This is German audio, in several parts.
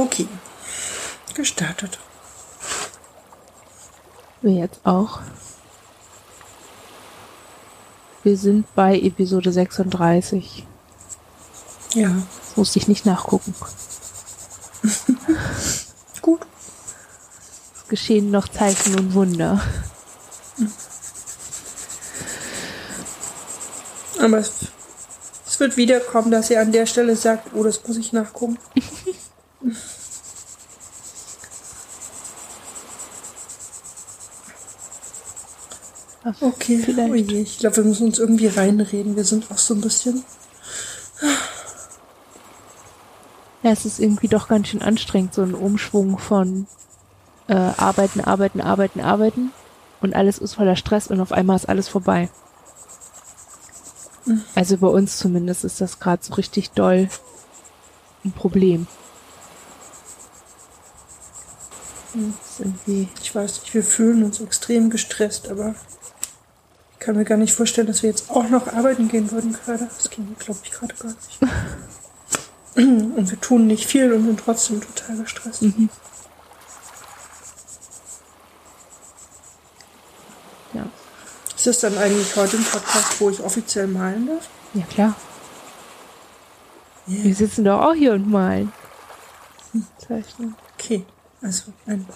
Okay. Gestartet. Wir jetzt auch. Wir sind bei Episode 36. Ja. Das musste ich nicht nachgucken. Gut. Es geschehen noch Zeichen und Wunder. Aber es, es wird wiederkommen, dass er an der Stelle sagt, oh, das muss ich nachgucken. Okay, Vielleicht. oh je, ich glaube, wir müssen uns irgendwie reinreden. Wir sind auch so ein bisschen. Ja, es ist irgendwie doch ganz schön anstrengend, so ein Umschwung von äh, Arbeiten, Arbeiten, Arbeiten, Arbeiten und alles ist voller Stress und auf einmal ist alles vorbei. Also bei uns zumindest ist das gerade so richtig doll ein Problem. Irgendwie, Ich weiß nicht, wir fühlen uns extrem gestresst, aber ich kann mir gar nicht vorstellen, dass wir jetzt auch noch arbeiten gehen würden gerade. Das ging mir, glaube ich, gerade gar nicht. Und wir tun nicht viel und sind trotzdem total gestresst. ja, Ist das dann eigentlich heute ein Podcast, wo ich offiziell malen darf? ja klar. Wir sitzen doch auch hier und malen. Zeichnen. Okay, also ein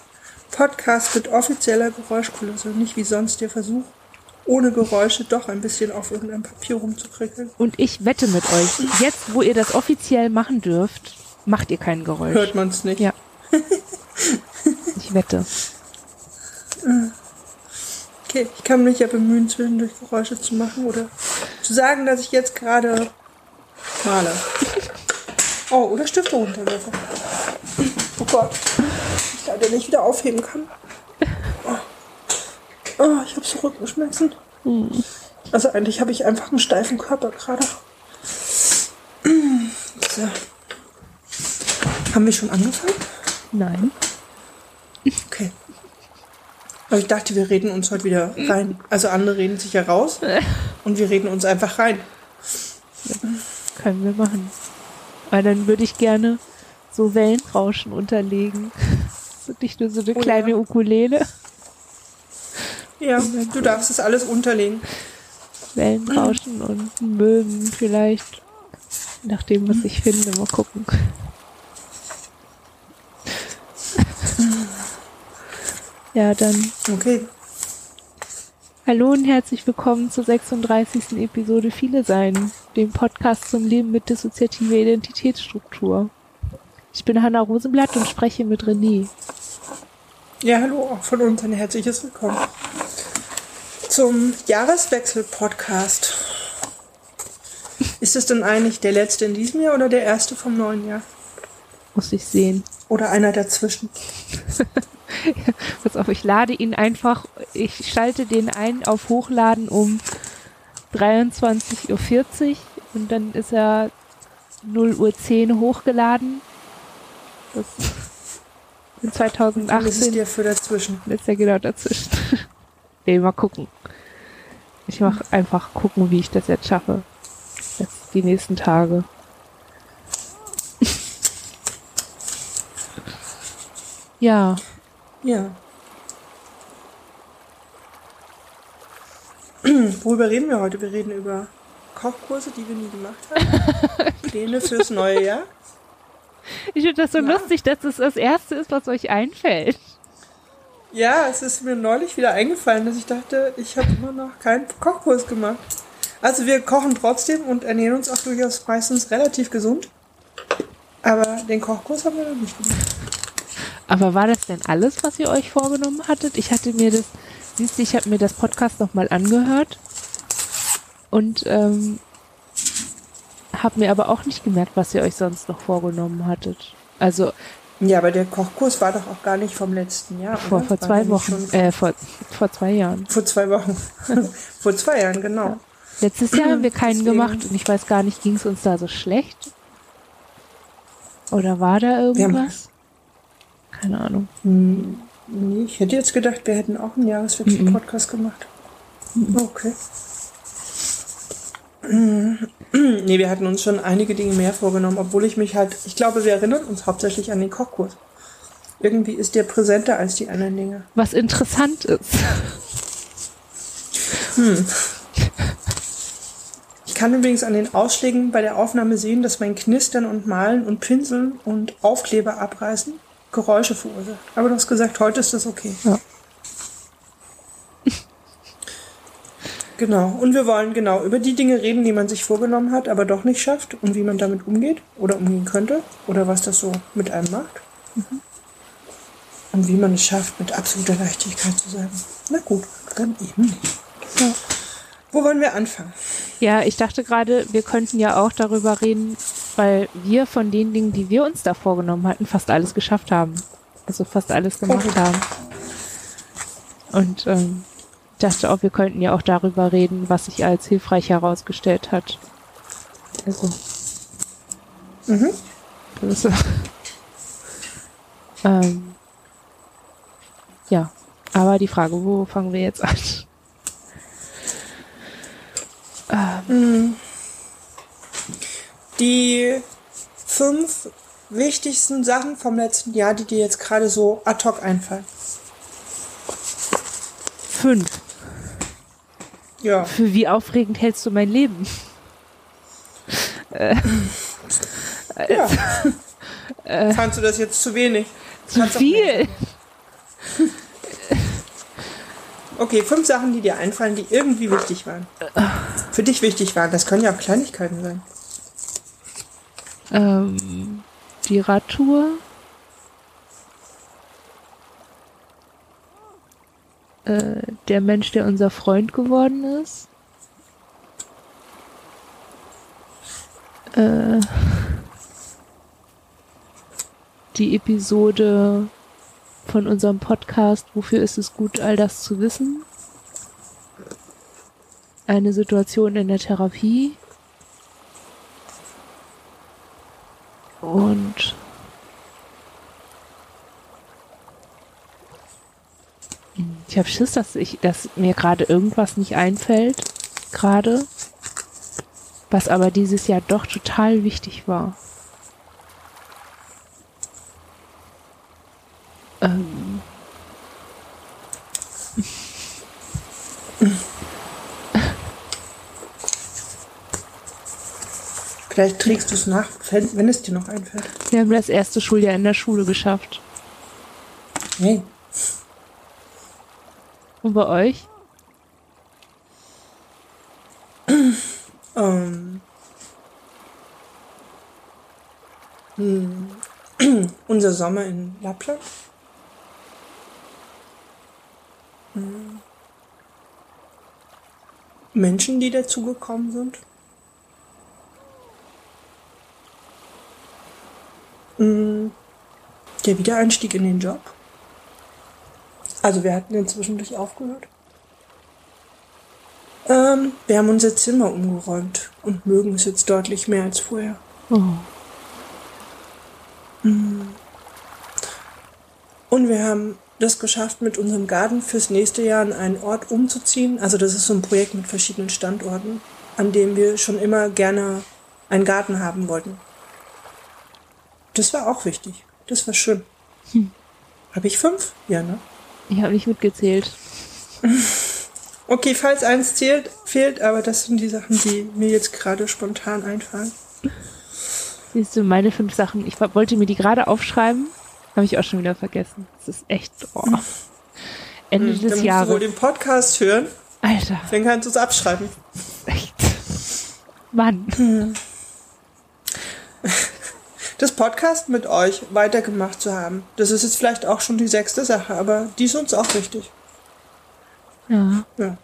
Podcast mit offizieller Geräuschkulisse, nicht wie sonst der Versuch, ohne Geräusche doch ein bisschen auf irgendeinem Papier rumzukrickeln. Und ich wette mit euch, jetzt wo ihr das offiziell machen dürft, macht ihr kein Geräusch. Hört man es nicht. Ja. Ich wette. Okay, ich kann mich ja bemühen, zwischendurch Geräusche zu machen oder zu sagen, dass ich jetzt gerade male. Oh, oder Stifte runterwerfe. Oh Gott, ich leider nicht wieder aufheben kann. Oh, ich habe so Rückenschmerzen. Also eigentlich habe ich einfach einen steifen Körper gerade. So. Haben wir schon angefangen? Nein. Okay. Aber ich dachte, wir reden uns heute wieder rein. Also andere reden sich ja raus und wir reden uns einfach rein. Können wir machen. Aber dann würde ich gerne so Wellenrauschen unterlegen. Nicht nur so eine Oh kleine ja. Ukulele. Ja, du darfst es alles unterlegen. Wellenrauschen und Möwen vielleicht. Nach dem, was ich finde. Mal gucken. Ja, dann Okay. Hallo und herzlich willkommen zur 36. Episode Viele Sein, dem Podcast zum Leben mit dissoziativer Identitätsstruktur. Ich bin Hanna Rosenblatt und spreche mit René. Ja, hallo, auch von uns ein herzliches Willkommen zum Jahreswechsel-Podcast. Ist es denn eigentlich der letzte in diesem Jahr oder der erste vom neuen Jahr? Muss ich sehen. Oder einer dazwischen? Pass auf, ich lade ihn einfach, ich schalte den ein auf Hochladen um 23.40 Uhr und dann ist er 0 Uhr 10 hochgeladen. Das in Dann ist es 2018 dir für dazwischen. ist er genau dazwischen. nee, mal gucken. Ich mach einfach gucken, wie ich das jetzt schaffe. Jetzt die nächsten Tage. ja, Ja. Worüber reden wir heute? Wir reden über Kochkurse, die wir nie gemacht haben. Pläne fürs neue Jahr. ich finde das so Ja. lustig, dass es das Erste ist, was euch einfällt. Ja, es ist mir neulich wieder eingefallen, dass ich dachte, ich habe immer noch keinen Kochkurs gemacht. Also wir kochen trotzdem und ernähren uns auch durchaus meistens relativ gesund. Aber den Kochkurs haben wir noch nicht gemacht. Aber war das denn alles, was ihr euch vorgenommen hattet? Ich hatte mir das, siehst du, ich habe mir das Podcast nochmal angehört und ähm, habe mir aber auch nicht gemerkt, was ihr euch sonst noch vorgenommen hattet. Also Ja, aber der Kochkurs war doch auch gar nicht vom letzten Jahr. vor, vor zwei Wochen, äh, vor, vor zwei Jahren. vor zwei Wochen. vor zwei Jahren, genau. Letztes Jahr haben wir keinen Deswegen- gemacht und ich weiß gar nicht, ging es uns da so schlecht? Oder war da irgendwas? Keine Ahnung. Hm, nee, ich hätte jetzt gedacht, wir hätten auch einen Jahreswechsel-Podcast gemacht. Okay. Nee, wir hatten uns schon einige Dinge mehr vorgenommen, obwohl ich mich halt, ich glaube, wir erinnern uns hauptsächlich an den Kochkurs. Irgendwie ist der präsenter als die anderen Dinge. Was interessant ist. Ich kann übrigens an den Ausschlägen bei der Aufnahme sehen, dass mein Knistern und Malen und Pinseln und Aufkleber abreißen Geräusche verursacht. Aber du hast gesagt, heute ist das okay. Ja. Genau. Und wir wollen genau über die Dinge reden, die man sich vorgenommen hat, aber doch nicht schafft und wie man damit umgeht oder umgehen könnte oder was das so mit einem macht. Und wie man es schafft, mit absoluter Leichtigkeit zu sagen, na gut, dann eben nicht. Ja. Wo wollen wir anfangen? Ja, ich dachte gerade, wir könnten ja auch darüber reden, weil wir von den Dingen, die wir uns da vorgenommen hatten, fast alles geschafft haben. Also fast alles gemacht Okay. haben. Und ähm, dachte auch, wir könnten ja auch darüber reden, was sich als hilfreich herausgestellt hat. Also. Mhm. Also, ähm, ja, aber die Frage, wo fangen wir jetzt an? Ähm, Die fünf wichtigsten Sachen vom letzten Jahr, die dir jetzt gerade so ad hoc einfallen. fünf. Ja. Für wie aufregend hältst du mein Leben? ja. Fandst du das jetzt zu wenig? Zu Kannst viel. Okay, fünf Sachen, die dir einfallen, die irgendwie wichtig waren. Für dich wichtig waren. Das können ja auch Kleinigkeiten sein. Ähm, die Radtour. Äh, der Mensch, der unser Freund geworden ist. Äh, die Episode von unserem Podcast Wofür ist es gut, all das zu wissen? Eine Situation in der Therapie. Und ich habe Schiss, dass ich, dass mir gerade irgendwas nicht einfällt, gerade, was aber dieses Jahr doch total wichtig war. Ähm, Vielleicht trägst du es nach, wenn es dir noch einfällt. wir haben das erste Schuljahr in der Schule geschafft. Hey. Und bei euch? Ähm. Hm. Unser Sommer in Lappland. Hm. Menschen, die dazugekommen sind. Hm. Der Wiedereinstieg in den Job. Also wir hatten inzwischen durch aufgehört. Ähm, wir haben unser Zimmer umgeräumt und mögen es jetzt deutlich mehr als vorher. Oh. Und wir haben das geschafft, mit unserem Garten fürs nächste Jahr an einen Ort umzuziehen. Also das ist so ein Projekt mit verschiedenen Standorten, an dem wir schon immer gerne einen Garten haben wollten. Das war auch wichtig. Das war schön. Habe ich fünf? Ja, ne? Ich habe nicht mitgezählt. Okay, falls eins zählt, fehlt, aber das sind die Sachen, die mir jetzt gerade spontan einfallen. Siehst du, meine fünf Sachen, ich wollte mir die gerade aufschreiben, habe ich auch schon wieder vergessen. Das ist echt, oh. Ende Dann des musst du wohl Jahres. den Podcast hören, Alter, dann kannst du es abschreiben. echt. Mann. das Podcast mit euch weitergemacht zu haben. Das ist jetzt vielleicht auch schon die sechste Sache, aber die ist uns auch wichtig. Ja, Ja.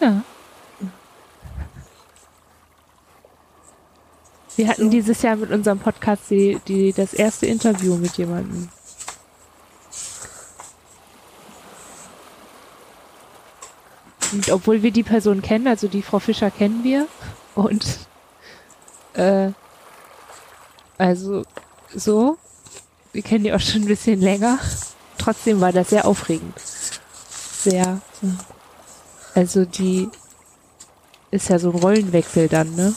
ja. Wir hatten So. dieses Jahr mit unserem Podcast die, die, das erste Interview mit jemandem. Und obwohl wir die Person kennen, also die Frau Fischer kennen wir und äh, also so, wir kennen die auch schon ein bisschen länger. Trotzdem war das sehr aufregend. Sehr Also die ist ja so ein Rollenwechsel dann, ne?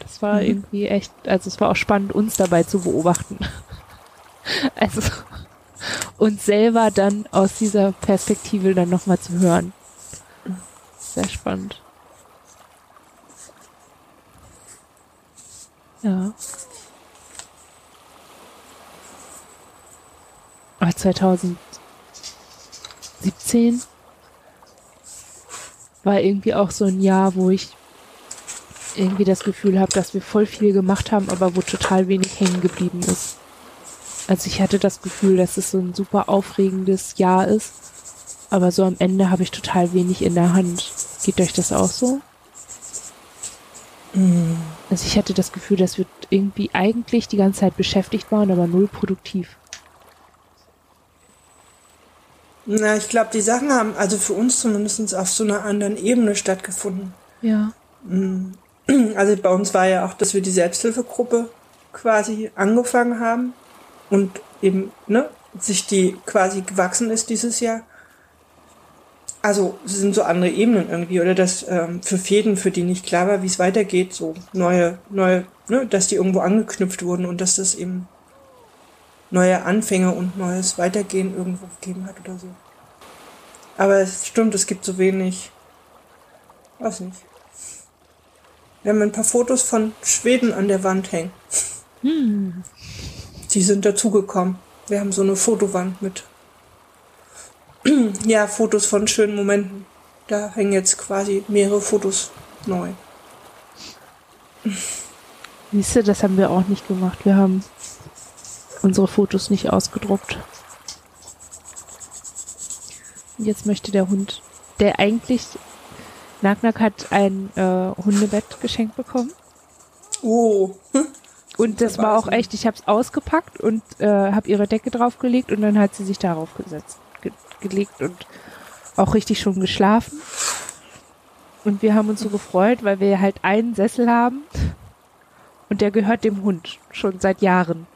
Das war Mhm. irgendwie echt, also es war auch spannend, uns dabei zu beobachten. Also uns selber dann aus dieser Perspektive dann nochmal zu hören. Sehr spannend. Ja. Aber 2017 war irgendwie auch so ein Jahr, wo ich irgendwie das Gefühl habe, dass wir voll viel gemacht haben, aber wo total wenig hängen geblieben ist. Also ich hatte das Gefühl, dass es so ein super aufregendes Jahr ist, aber so am Ende habe ich total wenig in der Hand. Geht euch das auch so? Also ich hatte das Gefühl, dass wir irgendwie eigentlich die ganze Zeit beschäftigt waren, aber null produktiv. Na, ich glaube, die Sachen haben also für uns zumindest auf so einer anderen Ebene stattgefunden. Ja. Also bei uns war ja auch, dass wir die Selbsthilfegruppe quasi angefangen haben und eben, ne, sich die quasi gewachsen ist dieses Jahr. Also es sind so andere Ebenen irgendwie, oder dass ähm, für Fäden, für die nicht klar war, wie es weitergeht, so neue, neue, ne, dass die irgendwo angeknüpft wurden und dass das eben neue Anfänge und neues Weitergehen irgendwo gegeben hat oder so. Aber es stimmt, es gibt so wenig, weiß nicht. Wir haben ein paar Fotos von Schweden an der Wand hängen. Die sind dazugekommen. Wir haben so eine Fotowand mit ja, Fotos von schönen Momenten. Da hängen jetzt quasi mehrere Fotos neu. Siehst du, das haben wir auch nicht gemacht. Wir haben unsere Fotos nicht ausgedruckt. Und jetzt möchte der Hund, der eigentlich, Nagnak hat ein äh, Hundebett geschenkt bekommen. Oh, Und das war auch echt, ich habe es ausgepackt und äh, habe ihre Decke draufgelegt und dann hat sie sich darauf gesetzt, ge gelegt und auch richtig schon geschlafen. Und wir haben uns so gefreut, weil wir halt einen Sessel haben und der gehört dem Hund schon seit Jahren.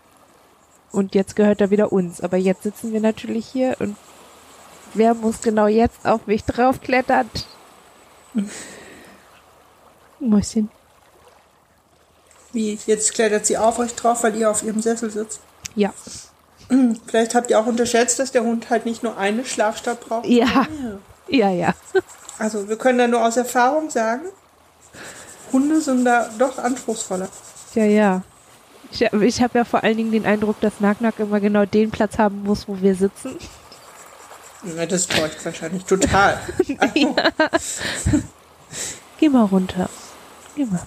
Und jetzt gehört er wieder uns. Aber jetzt sitzen wir natürlich hier und wer muss genau jetzt auf mich draufklettern? Mäuschen. wie, jetzt klettert sie auf euch drauf, weil ihr auf ihrem Sessel sitzt. Ja. Vielleicht habt ihr auch unterschätzt, dass der Hund halt nicht nur eine Schlafstadt braucht. Ja. Ja, ja. Also wir können da nur aus Erfahrung sagen, Hunde sind da doch anspruchsvoller. Ja, ja. Ich, ich habe ja vor allen Dingen den Eindruck, dass Nacknack immer genau den Platz haben muss, wo wir sitzen. Ja, das täuscht wahrscheinlich total. Also, Geh mal runter. Geh mal.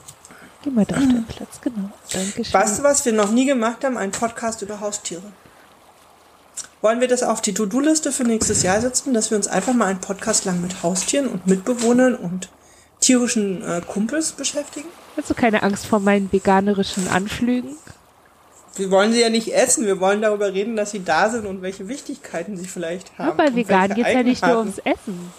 Geh mal da auf den Platz, genau. Dankeschön. Weißt du, was wir noch nie gemacht haben? Ein Podcast über Haustiere. Wollen wir das auf die To-Do-Liste für nächstes Jahr setzen, dass wir uns einfach mal einen Podcast lang mit Haustieren und Mitbewohnern und tierischen äh, Kumpels beschäftigen? Hast du keine Angst vor meinen veganerischen Anflügen? Wir wollen sie ja nicht essen, wir wollen darüber reden, dass sie da sind und welche Wichtigkeiten sie vielleicht haben. Ja, und vegan geht's ja nicht nur ums Essen.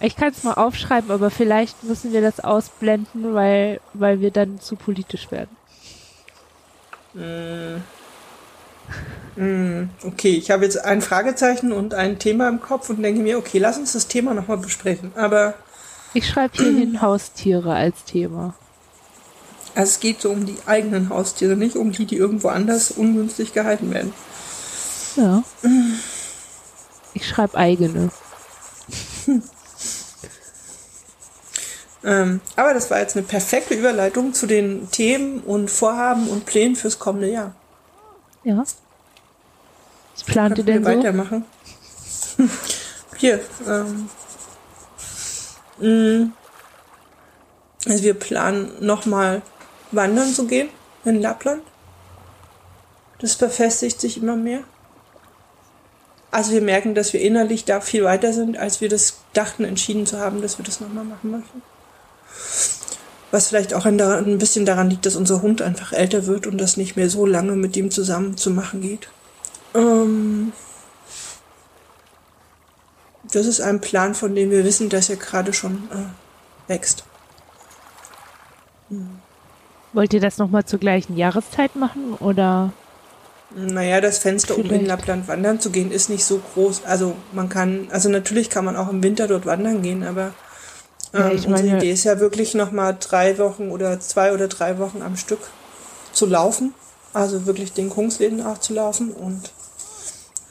Ich kann es mal aufschreiben, aber vielleicht müssen wir das ausblenden, weil, weil wir dann zu politisch werden. Okay, ich habe jetzt ein Fragezeichen und ein Thema im Kopf und denke mir, okay, lass uns das Thema nochmal besprechen. Aber Ich schreibe hier hin Haustiere als Thema. also es geht so um die eigenen Haustiere, nicht um die, die irgendwo anders ungünstig gehalten werden. Ja. Ich schreibe eigene. Ähm, aber das war jetzt eine perfekte Überleitung zu den Themen und Vorhaben und Plänen fürs kommende Jahr. Ja. Was plant ihr denn so? weitermachen? Hier. Ähm, mh, also wir planen nochmal wandern zu gehen in Lappland. Das verfestigt sich immer mehr. Also wir merken, dass wir innerlich da viel weiter sind, als wir das dachten, entschieden zu haben, dass wir das nochmal machen möchten. Was vielleicht auch ein, ein bisschen daran liegt, dass unser Hund einfach älter wird und das nicht mehr so lange mit ihm zusammen zu machen geht. Ähm, das ist ein Plan, von dem wir wissen, dass er gerade schon äh, wächst. Wollt ihr das nochmal zur gleichen Jahreszeit machen oder? Naja, das Fenster, um in. Lappland wandern zu gehen, ist nicht so groß. Also man kann, also natürlich kann man auch im Winter dort wandern gehen, aber ähm, ich unsere meine- Idee ist ja wirklich nochmal drei Wochen oder zwei oder drei Wochen am Stück zu laufen. Also wirklich den Kungsläden auch zu laufen und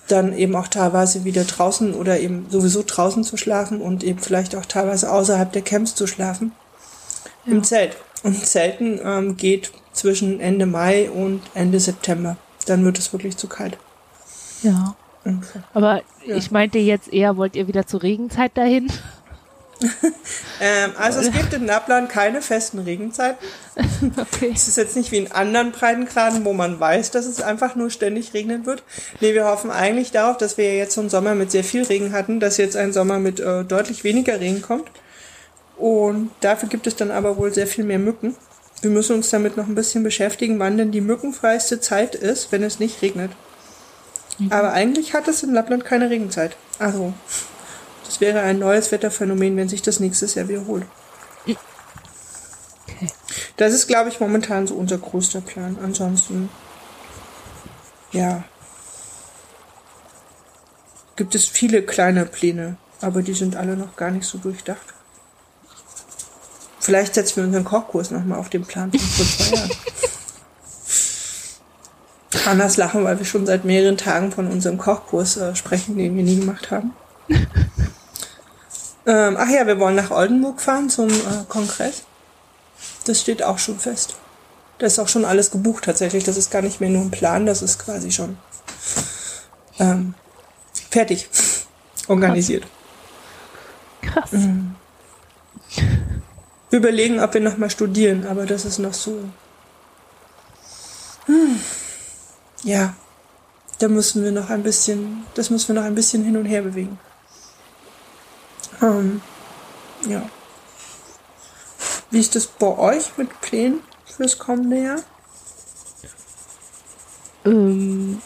dann eben auch teilweise wieder draußen oder eben sowieso draußen zu schlafen und eben vielleicht auch teilweise außerhalb der Camps zu schlafen. Im Zelt. Und Zelten ähm, geht zwischen Ende Mai und Ende September. Dann wird es wirklich zu kalt. Ja. Ungefähr. Aber Ja. ich meinte jetzt eher, wollt ihr wieder zur Regenzeit dahin? Ähm, also es gibt in Lappland keine festen Regenzeiten. Okay. Es ist jetzt nicht wie in anderen Breitengraden, wo man weiß, dass es einfach nur ständig regnen wird. Nee, wir hoffen eigentlich darauf, dass wir jetzt so einen Sommer mit sehr viel Regen hatten, dass jetzt ein Sommer mit äh, deutlich weniger Regen kommt. Und dafür gibt es dann aber wohl sehr viel mehr Mücken. Wir müssen uns damit noch ein bisschen beschäftigen, wann denn die mückenfreiste Zeit ist, wenn es nicht regnet. Aber eigentlich hat es in Lappland keine Regenzeit. Also, das wäre ein neues Wetterphänomen, wenn sich das nächstes Jahr wiederholt. Okay. Das ist, glaube ich, momentan so unser größter Plan. Ansonsten, ja, gibt es viele kleine Pläne, aber die sind alle noch gar nicht so durchdacht. Vielleicht setzen wir unseren Kochkurs nochmal auf den Plan von vor zwei Jahren. Anders lachen, weil wir schon seit mehreren Tagen von unserem Kochkurs äh, sprechen, den wir nie gemacht haben. ähm, ach ja, wir wollen nach Oldenburg fahren zum äh, Kongress. Das steht auch schon fest. Da ist auch schon alles gebucht tatsächlich. Das ist gar nicht mehr nur ein Plan, das ist quasi schon ähm, fertig. Organisiert. Krass. Wir überlegen, ob wir nochmal studieren, aber das ist noch so. Hm. Ja, da müssen wir noch ein bisschen, das müssen wir noch ein bisschen hin und her bewegen. Ähm, ja. Wie ist das bei euch mit Plänen fürs kommende Jahr? Ähm,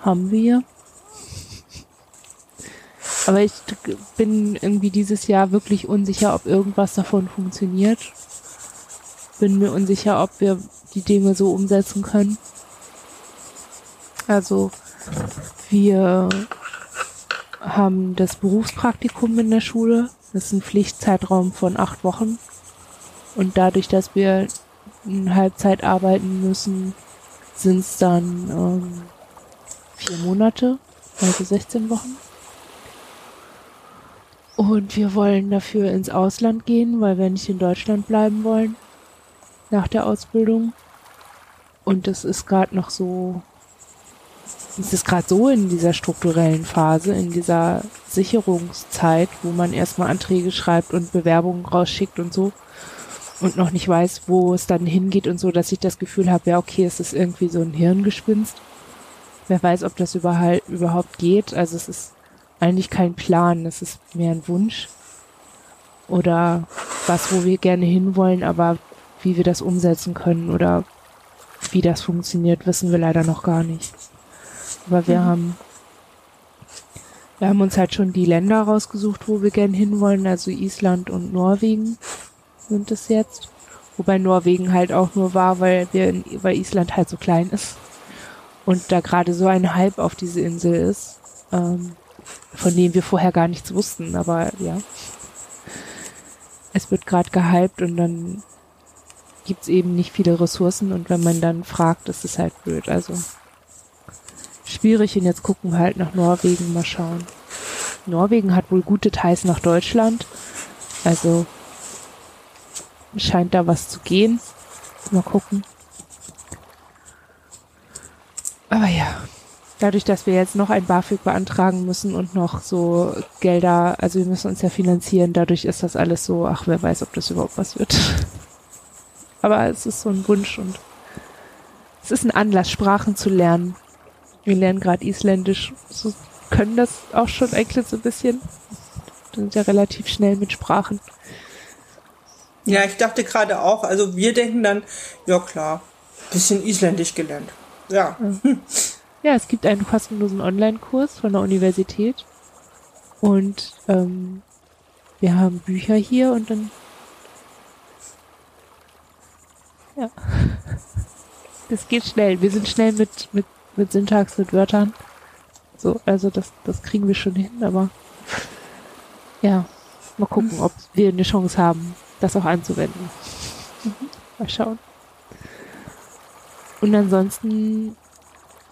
haben wir. Aber ich bin irgendwie dieses Jahr wirklich unsicher, ob irgendwas davon funktioniert. Bin mir unsicher, ob wir die Dinge so umsetzen können. Also wir haben das Berufspraktikum in der Schule. Das ist ein Pflichtzeitraum von acht Wochen. Und dadurch, dass wir in Halbzeit arbeiten müssen, sind es dann ähm, vier Monate, also 16 Wochen. Und wir wollen dafür ins Ausland gehen, weil wir nicht in Deutschland bleiben wollen nach der Ausbildung. Und das ist gerade noch so, es ist gerade so in dieser strukturellen Phase, in dieser Sicherungszeit, wo man erstmal Anträge schreibt und Bewerbungen rausschickt und so und noch nicht weiß, wo es dann hingeht und so, dass ich das Gefühl habe, ja, okay, es ist irgendwie so ein Hirngespinst. Wer weiß, ob das überhaupt geht. Also es ist eigentlich kein Plan, es ist mehr ein Wunsch. Oder was, wo wir gerne hinwollen, aber wie wir das umsetzen können oder wie das funktioniert, wissen wir leider noch gar nicht. Aber wir haben wir haben uns halt schon die Länder rausgesucht, wo wir gerne hinwollen, also Island und Norwegen sind es jetzt. Wobei Norwegen halt auch nur war, weil wir in, weil Island halt so klein ist. Und da gerade so ein Hype auf diese Insel ist, ähm, von dem wir vorher gar nichts wussten, aber ja. Es wird gerade gehypt und dann gibt's eben nicht viele Ressourcen und wenn man dann fragt, ist es halt blöd. Also schwierig und jetzt gucken wir halt nach Norwegen, mal schauen. Norwegen hat wohl gute Ties nach Deutschland. Also scheint da was zu gehen. Mal gucken. Aber ja, dadurch, dass wir jetzt noch ein BAföG beantragen müssen und noch so Gelder, also wir müssen uns ja finanzieren, dadurch ist das alles so, ach, wer weiß, ob das überhaupt was wird. Aber es ist so ein Wunsch und es ist ein Anlass, Sprachen zu lernen. Wir lernen gerade Isländisch, so können das auch schon eigentlich so ein bisschen. Sind ja relativ schnell mit Sprachen. Ja, ich dachte gerade auch, also wir denken dann, ja klar, bisschen Isländisch gelernt. Ja. Ja, es gibt einen kostenlosen Online-Kurs von der Universität. Und ähm, wir haben Bücher hier und dann. Ja. Das geht schnell. Wir sind schnell mit, mit, mit Syntax, mit Wörtern. So, also das, das kriegen wir schon hin, aber ja, mal gucken, ob wir eine Chance haben, das auch anzuwenden. Mal schauen. Und ansonsten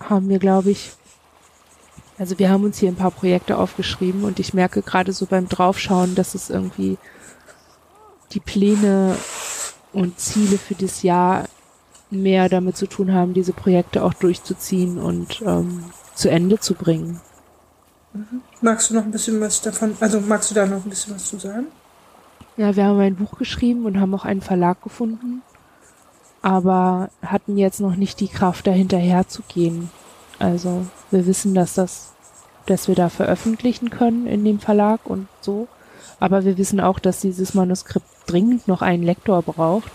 haben wir, glaube ich, also wir haben uns hier ein paar Projekte aufgeschrieben und ich merke gerade so beim Draufschauen, dass es irgendwie die Pläne und Ziele für das Jahr mehr damit zu tun haben, diese Projekte auch durchzuziehen und ähm, zu Ende zu bringen. Magst du noch ein bisschen was davon, also magst du da noch ein bisschen was zu sagen? Ja, wir haben ein Buch geschrieben und haben auch einen Verlag gefunden, aber hatten jetzt noch nicht die Kraft, dahinterher zu gehen. Also wir wissen, dass das, dass wir da veröffentlichen können in dem Verlag und so. Aber wir wissen auch, dass dieses Manuskript dringend noch einen Lektor braucht.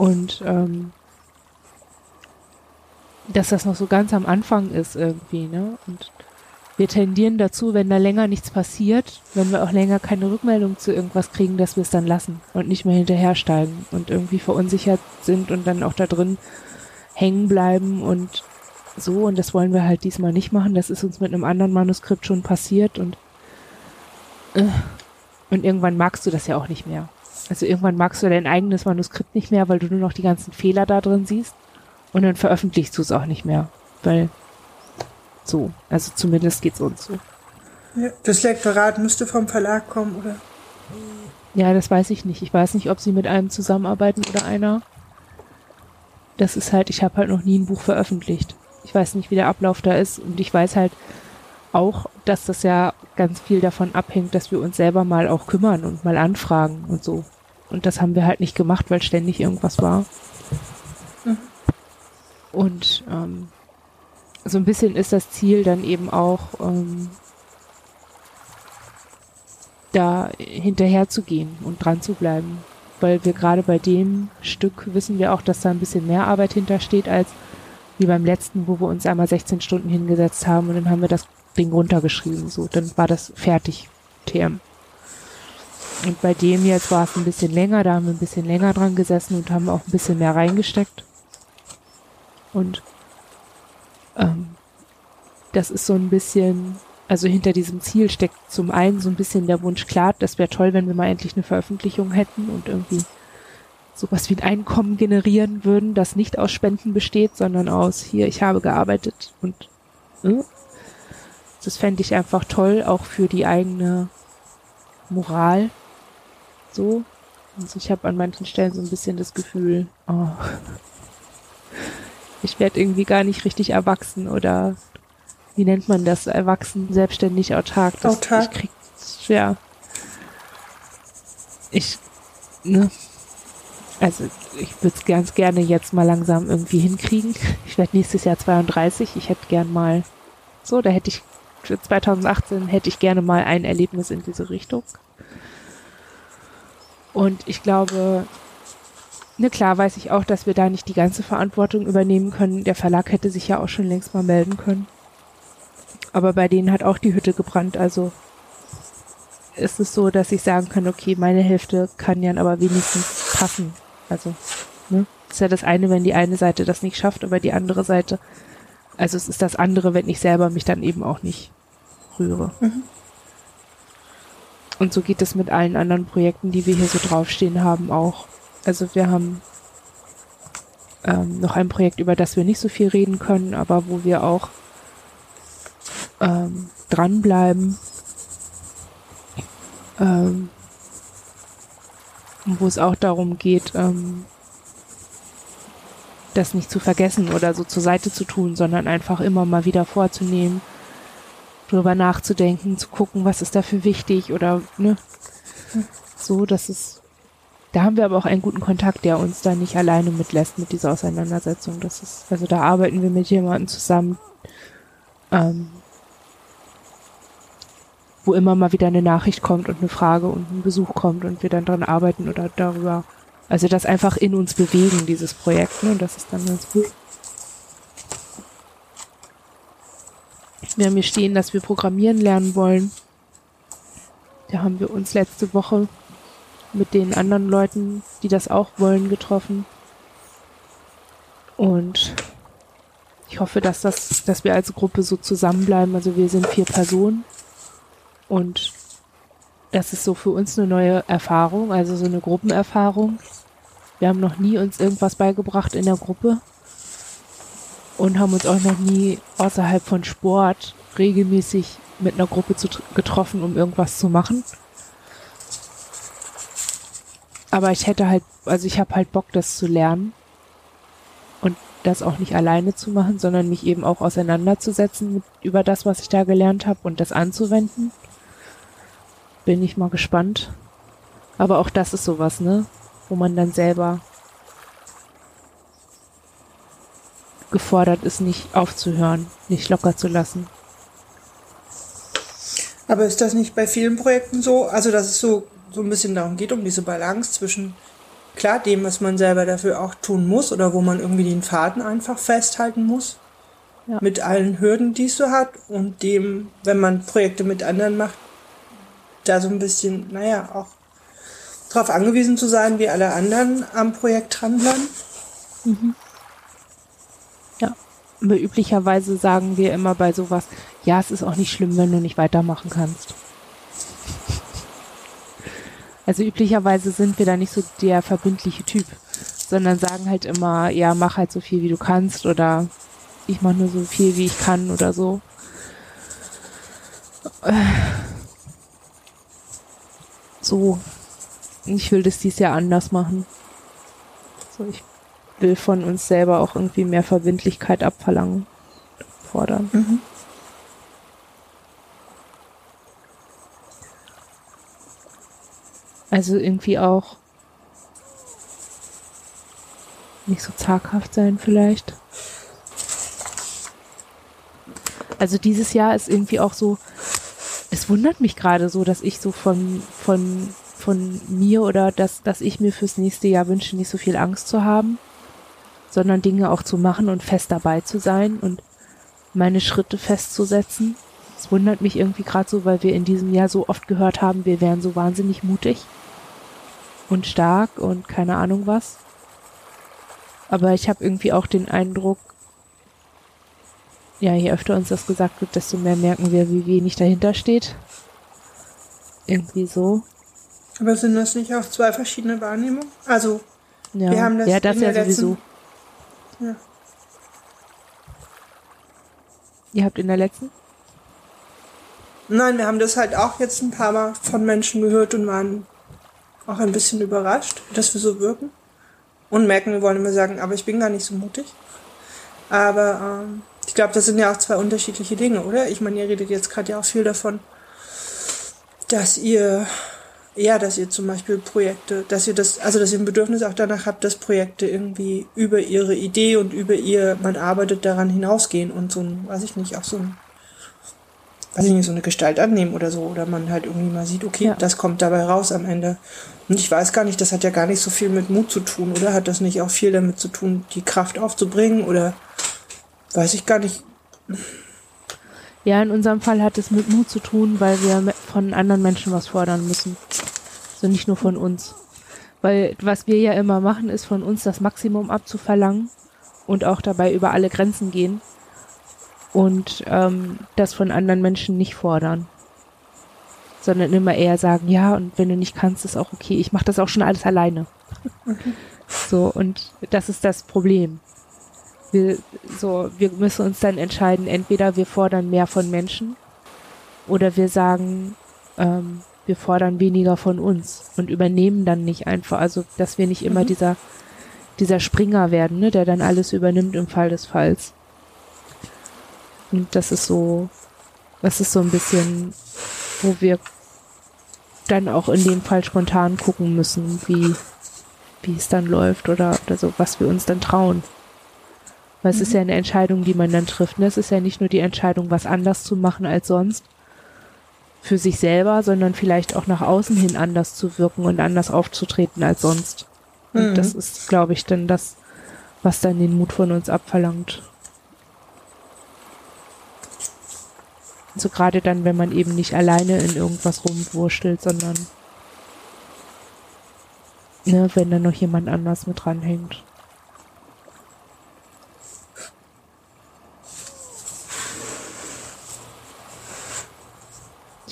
Und ähm, dass das noch so ganz am Anfang ist irgendwie, ne? Und wir tendieren dazu, wenn da länger nichts passiert, wenn wir auch länger keine Rückmeldung zu irgendwas kriegen, dass wir es dann lassen und nicht mehr hinterhersteigen und irgendwie verunsichert sind und dann auch da drin hängen bleiben und so. Und das wollen wir halt diesmal nicht machen. Das ist uns mit einem anderen Manuskript schon passiert und äh, und irgendwann magst du das ja auch nicht mehr. Also irgendwann magst du dein eigenes Manuskript nicht mehr, weil du nur noch die ganzen Fehler da drin siehst. Und dann veröffentlichst du es auch nicht mehr. Weil so, also zumindest geht's uns so. Ja, das Lektorat müsste vom Verlag kommen, oder? Ja, das weiß ich nicht. Ich weiß nicht, ob sie mit einem zusammenarbeiten oder einer. Das ist halt, ich habe halt noch nie ein Buch veröffentlicht. Ich weiß nicht, wie der Ablauf da ist und ich weiß halt auch, dass das ja ganz viel davon abhängt, dass wir uns selber mal auch kümmern und mal anfragen und so. Und das haben wir halt nicht gemacht, weil ständig irgendwas war. Mhm. Und ähm, so ein bisschen ist das Ziel dann eben auch, ähm, da hinterher zu gehen und dran zu bleiben. Weil wir gerade bei dem Stück wissen wir auch, dass da ein bisschen mehr Arbeit hintersteht als wie beim letzten, wo wir uns einmal 16 Stunden hingesetzt haben und dann haben wir das Ding runtergeschrieben. So, dann war das fertig, TM. Und bei dem jetzt war es ein bisschen länger, da haben wir ein bisschen länger dran gesessen und haben auch ein bisschen mehr reingesteckt. Und ähm, das ist so ein bisschen, also hinter diesem Ziel steckt zum einen so ein bisschen der Wunsch klar, das wäre toll, wenn wir mal endlich eine Veröffentlichung hätten und irgendwie sowas wie ein Einkommen generieren würden, das nicht aus Spenden besteht, sondern aus hier, ich habe gearbeitet und äh, das fände ich einfach toll, auch für die eigene Moral. So. Also ich habe an manchen Stellen so ein bisschen das Gefühl, oh, ich werde irgendwie gar nicht richtig erwachsen oder wie nennt man das? Erwachsen, selbstständig, autark. Das, autark. Ich krieg, ja. Ich, ne? Also ich würde es ganz gerne jetzt mal langsam irgendwie hinkriegen. Ich werde nächstes Jahr 32. Ich hätte gern mal so, da hätte ich für 2018 hätte ich gerne mal ein Erlebnis in diese Richtung. Und ich glaube, ne, klar weiß ich auch, dass wir da nicht die ganze Verantwortung übernehmen können. Der Verlag hätte sich ja auch schon längst mal melden können. Aber bei denen hat auch die Hütte gebrannt, also ist es so, dass ich sagen kann, okay, meine Hälfte kann ja aber wenigstens passen. Also, ne? Ist ja das eine, wenn die eine Seite das nicht schafft, aber die andere Seite also es ist das andere, wenn ich selber mich dann eben auch nicht rühre. Mhm. Und so geht es mit allen anderen Projekten, die wir hier so draufstehen haben, auch. Also wir haben ähm, noch ein Projekt, über das wir nicht so viel reden können, aber wo wir auch ähm, dranbleiben. Ähm, wo es auch darum geht, ähm, das nicht zu vergessen oder so zur Seite zu tun, sondern einfach immer mal wieder vorzunehmen, drüber nachzudenken, zu gucken, was ist dafür wichtig oder ne, so, dass es, da haben wir aber auch einen guten Kontakt, der uns da nicht alleine mitlässt mit dieser Auseinandersetzung. Das ist, also da arbeiten wir mit jemandem zusammen, ähm, wo immer mal wieder eine Nachricht kommt und eine Frage und ein Besuch kommt und wir dann dran arbeiten oder darüber also das einfach in uns bewegen, dieses Projekt, ne? Und das ist dann ganz gut. Wir haben hier stehen, dass wir programmieren lernen wollen. Da haben wir uns letzte Woche mit den anderen Leuten, die das auch wollen, getroffen. Und ich hoffe, dass das, dass wir als Gruppe so zusammenbleiben. Also wir sind vier Personen und das ist so für uns eine neue Erfahrung, also so eine Gruppenerfahrung. Wir haben noch nie uns irgendwas beigebracht in der Gruppe und haben uns auch noch nie außerhalb von Sport regelmäßig mit einer Gruppe zu, getroffen, um irgendwas zu machen. Aber ich hätte halt, also ich habe halt Bock, das zu lernen und das auch nicht alleine zu machen, sondern mich eben auch auseinanderzusetzen mit, über das, was ich da gelernt habe und das anzuwenden. Bin ich mal gespannt. Aber auch das ist sowas, ne? Wo man dann selber gefordert ist, nicht aufzuhören, nicht locker zu lassen. Aber ist das nicht bei vielen Projekten so? Also, dass es so, so ein bisschen darum geht, um diese Balance zwischen, klar, dem, was man selber dafür auch tun muss oder wo man irgendwie den Faden einfach festhalten muss. Ja. Mit allen Hürden, die es so hat und dem, wenn man Projekte mit anderen macht, da so ein bisschen, naja, auch darauf angewiesen zu sein, wie alle anderen am Projekt dranbleiben. Mhm. Üblicherweise sagen wir immer bei sowas, ja, es ist auch nicht schlimm, wenn du nicht weitermachen kannst. Also üblicherweise sind wir da nicht so der verbindliche Typ, sondern sagen halt immer, ja, mach halt so viel, wie du kannst oder ich mach nur so viel, wie ich kann oder so. So. Ich will das dies Jahr anders machen. So, ich will von uns selber auch irgendwie mehr Verbindlichkeit abverlangen, fordern. Mhm. Also irgendwie auch nicht so zaghaft sein vielleicht. Also dieses Jahr ist irgendwie auch so, es wundert mich gerade so, dass ich so von, von, von mir oder dass, dass ich mir fürs nächste Jahr wünsche, nicht so viel Angst zu haben sondern Dinge auch zu machen und fest dabei zu sein und meine Schritte festzusetzen. Es wundert mich irgendwie gerade so, weil wir in diesem Jahr so oft gehört haben, wir wären so wahnsinnig mutig und stark und keine Ahnung was. Aber ich habe irgendwie auch den Eindruck, ja, je öfter uns das gesagt wird, desto mehr merken wir, wie wenig dahinter steht. Irgendwie so. Aber sind das nicht auch zwei verschiedene Wahrnehmungen? Also, ja. wir haben das, ja, das ja sowieso. Ja. Ihr habt in der letzten? Nein, wir haben das halt auch jetzt ein paar Mal von Menschen gehört und waren auch ein bisschen überrascht, dass wir so wirken. Und merken, wir wollen immer sagen, aber ich bin gar nicht so mutig. Aber ähm, ich glaube, das sind ja auch zwei unterschiedliche Dinge, oder? Ich meine, ihr redet jetzt gerade ja auch viel davon, dass ihr ja, dass ihr zum Beispiel Projekte, dass ihr das, also dass ihr ein Bedürfnis auch danach habt, dass Projekte irgendwie über ihre Idee und über ihr, man arbeitet daran hinausgehen und so ein, weiß ich nicht, auch so ein, weiß ich nicht, so eine Gestalt annehmen oder so, oder man halt irgendwie mal sieht, okay, ja. das kommt dabei raus am Ende. Und ich weiß gar nicht, das hat ja gar nicht so viel mit Mut zu tun, oder? Hat das nicht auch viel damit zu tun, die Kraft aufzubringen, oder weiß ich gar nicht. Ja, in unserem Fall hat es mit Mut zu tun, weil wir von anderen Menschen was fordern müssen. Also nicht nur von uns. Weil was wir ja immer machen, ist von uns das Maximum abzuverlangen und auch dabei über alle Grenzen gehen und ähm, das von anderen Menschen nicht fordern. Sondern immer eher sagen, ja, und wenn du nicht kannst, ist auch okay. Ich mache das auch schon alles alleine. Okay. So, und das ist das Problem wir, so, wir müssen uns dann entscheiden, entweder wir fordern mehr von Menschen oder wir sagen, ähm, wir fordern weniger von uns und übernehmen dann nicht einfach, also dass wir nicht immer mhm. dieser, dieser Springer werden, ne, der dann alles übernimmt im Fall des Falls. Und das ist so, das ist so ein bisschen, wo wir dann auch in dem Fall spontan gucken müssen, wie, wie es dann läuft oder, oder so, was wir uns dann trauen. Weil es mhm. ist ja eine Entscheidung, die man dann trifft. Ne? Es ist ja nicht nur die Entscheidung, was anders zu machen als sonst für sich selber, sondern vielleicht auch nach außen hin anders zu wirken und anders aufzutreten als sonst. Und mhm. das ist, glaube ich, dann das, was dann den Mut von uns abverlangt. So also gerade dann, wenn man eben nicht alleine in irgendwas rumwurschtelt, sondern ne, wenn da noch jemand anders mit dranhängt.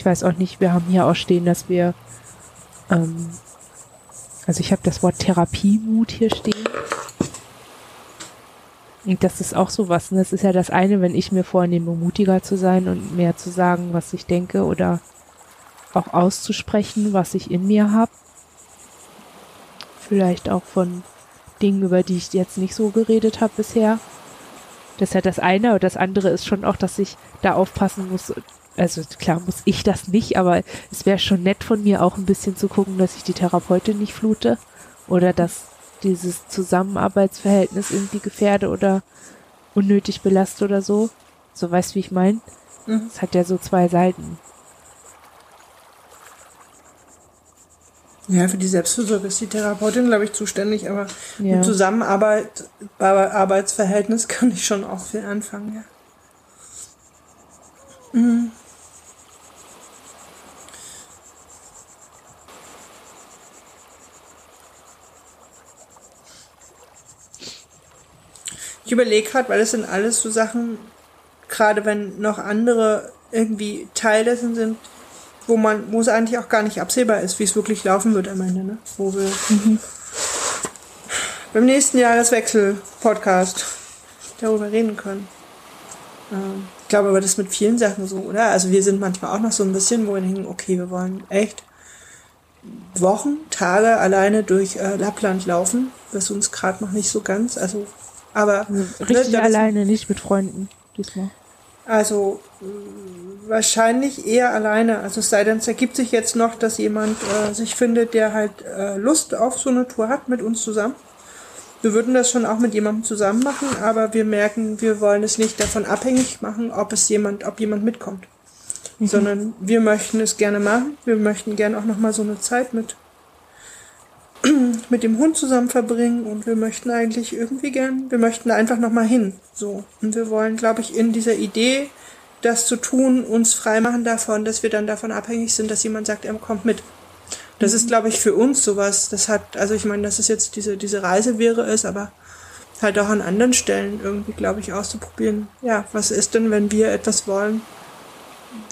Weiß auch nicht, wir haben hier auch stehen, dass wir, ähm, also ich habe das Wort Therapiemut hier stehen. Und das ist auch sowas. Ne? Das ist ja das eine, wenn ich mir vornehme, mutiger zu sein und mehr zu sagen, was ich denke oder auch auszusprechen, was ich in mir habe. Vielleicht auch von Dingen, über die ich jetzt nicht so geredet habe bisher. Das ist ja das eine, aber das andere ist schon auch, dass ich da aufpassen muss. Also klar muss ich das nicht, aber es wäre schon nett von mir auch ein bisschen zu gucken, dass ich die Therapeutin nicht flute oder dass dieses Zusammenarbeitsverhältnis irgendwie gefährde oder unnötig belaste oder so. So weißt wie ich meine? Mhm. Es hat ja so zwei Seiten. Ja, für die Selbstfürsorge ist die Therapeutin, glaube ich, zuständig, aber ja. mit Zusammenarbeit, Arbeitsverhältnis kann ich schon auch viel anfangen, ja. Mhm. Ich überlege gerade, weil das sind alles so Sachen, gerade wenn noch andere irgendwie Teil dessen sind, wo man, wo es eigentlich auch gar nicht absehbar ist, wie es wirklich laufen wird am Ende, ne? Wo wir mhm. beim nächsten Jahreswechsel-Podcast darüber reden können. Ähm, ich glaube aber das ist mit vielen Sachen so, oder? Also wir sind manchmal auch noch so ein bisschen, wo wir denken, okay, wir wollen echt Wochen, Tage alleine durch äh, Lappland laufen, was uns gerade noch nicht so ganz, also aber also richtig ne, alleine, nicht mit Freunden diesmal. Also äh, wahrscheinlich eher alleine. Also es sei denn, es ergibt sich jetzt noch, dass jemand äh, sich findet, der halt äh, Lust auf so eine Tour hat mit uns zusammen. Wir würden das schon auch mit jemandem zusammen machen, aber wir merken, wir wollen es nicht davon abhängig machen, ob es jemand, ob jemand mitkommt. Mhm. Sondern wir möchten es gerne machen. Wir möchten gerne auch nochmal so eine Zeit mit mit dem Hund zusammen verbringen und wir möchten eigentlich irgendwie gern, wir möchten einfach nochmal hin. So. Und wir wollen, glaube ich, in dieser Idee, das zu tun, uns freimachen davon, dass wir dann davon abhängig sind, dass jemand sagt, er kommt mit. Das ist, glaube ich, für uns sowas. Das hat, also ich meine, dass es jetzt diese, diese Reise wäre ist, aber halt auch an anderen Stellen irgendwie, glaube ich, auszuprobieren. Ja, was ist denn, wenn wir etwas wollen,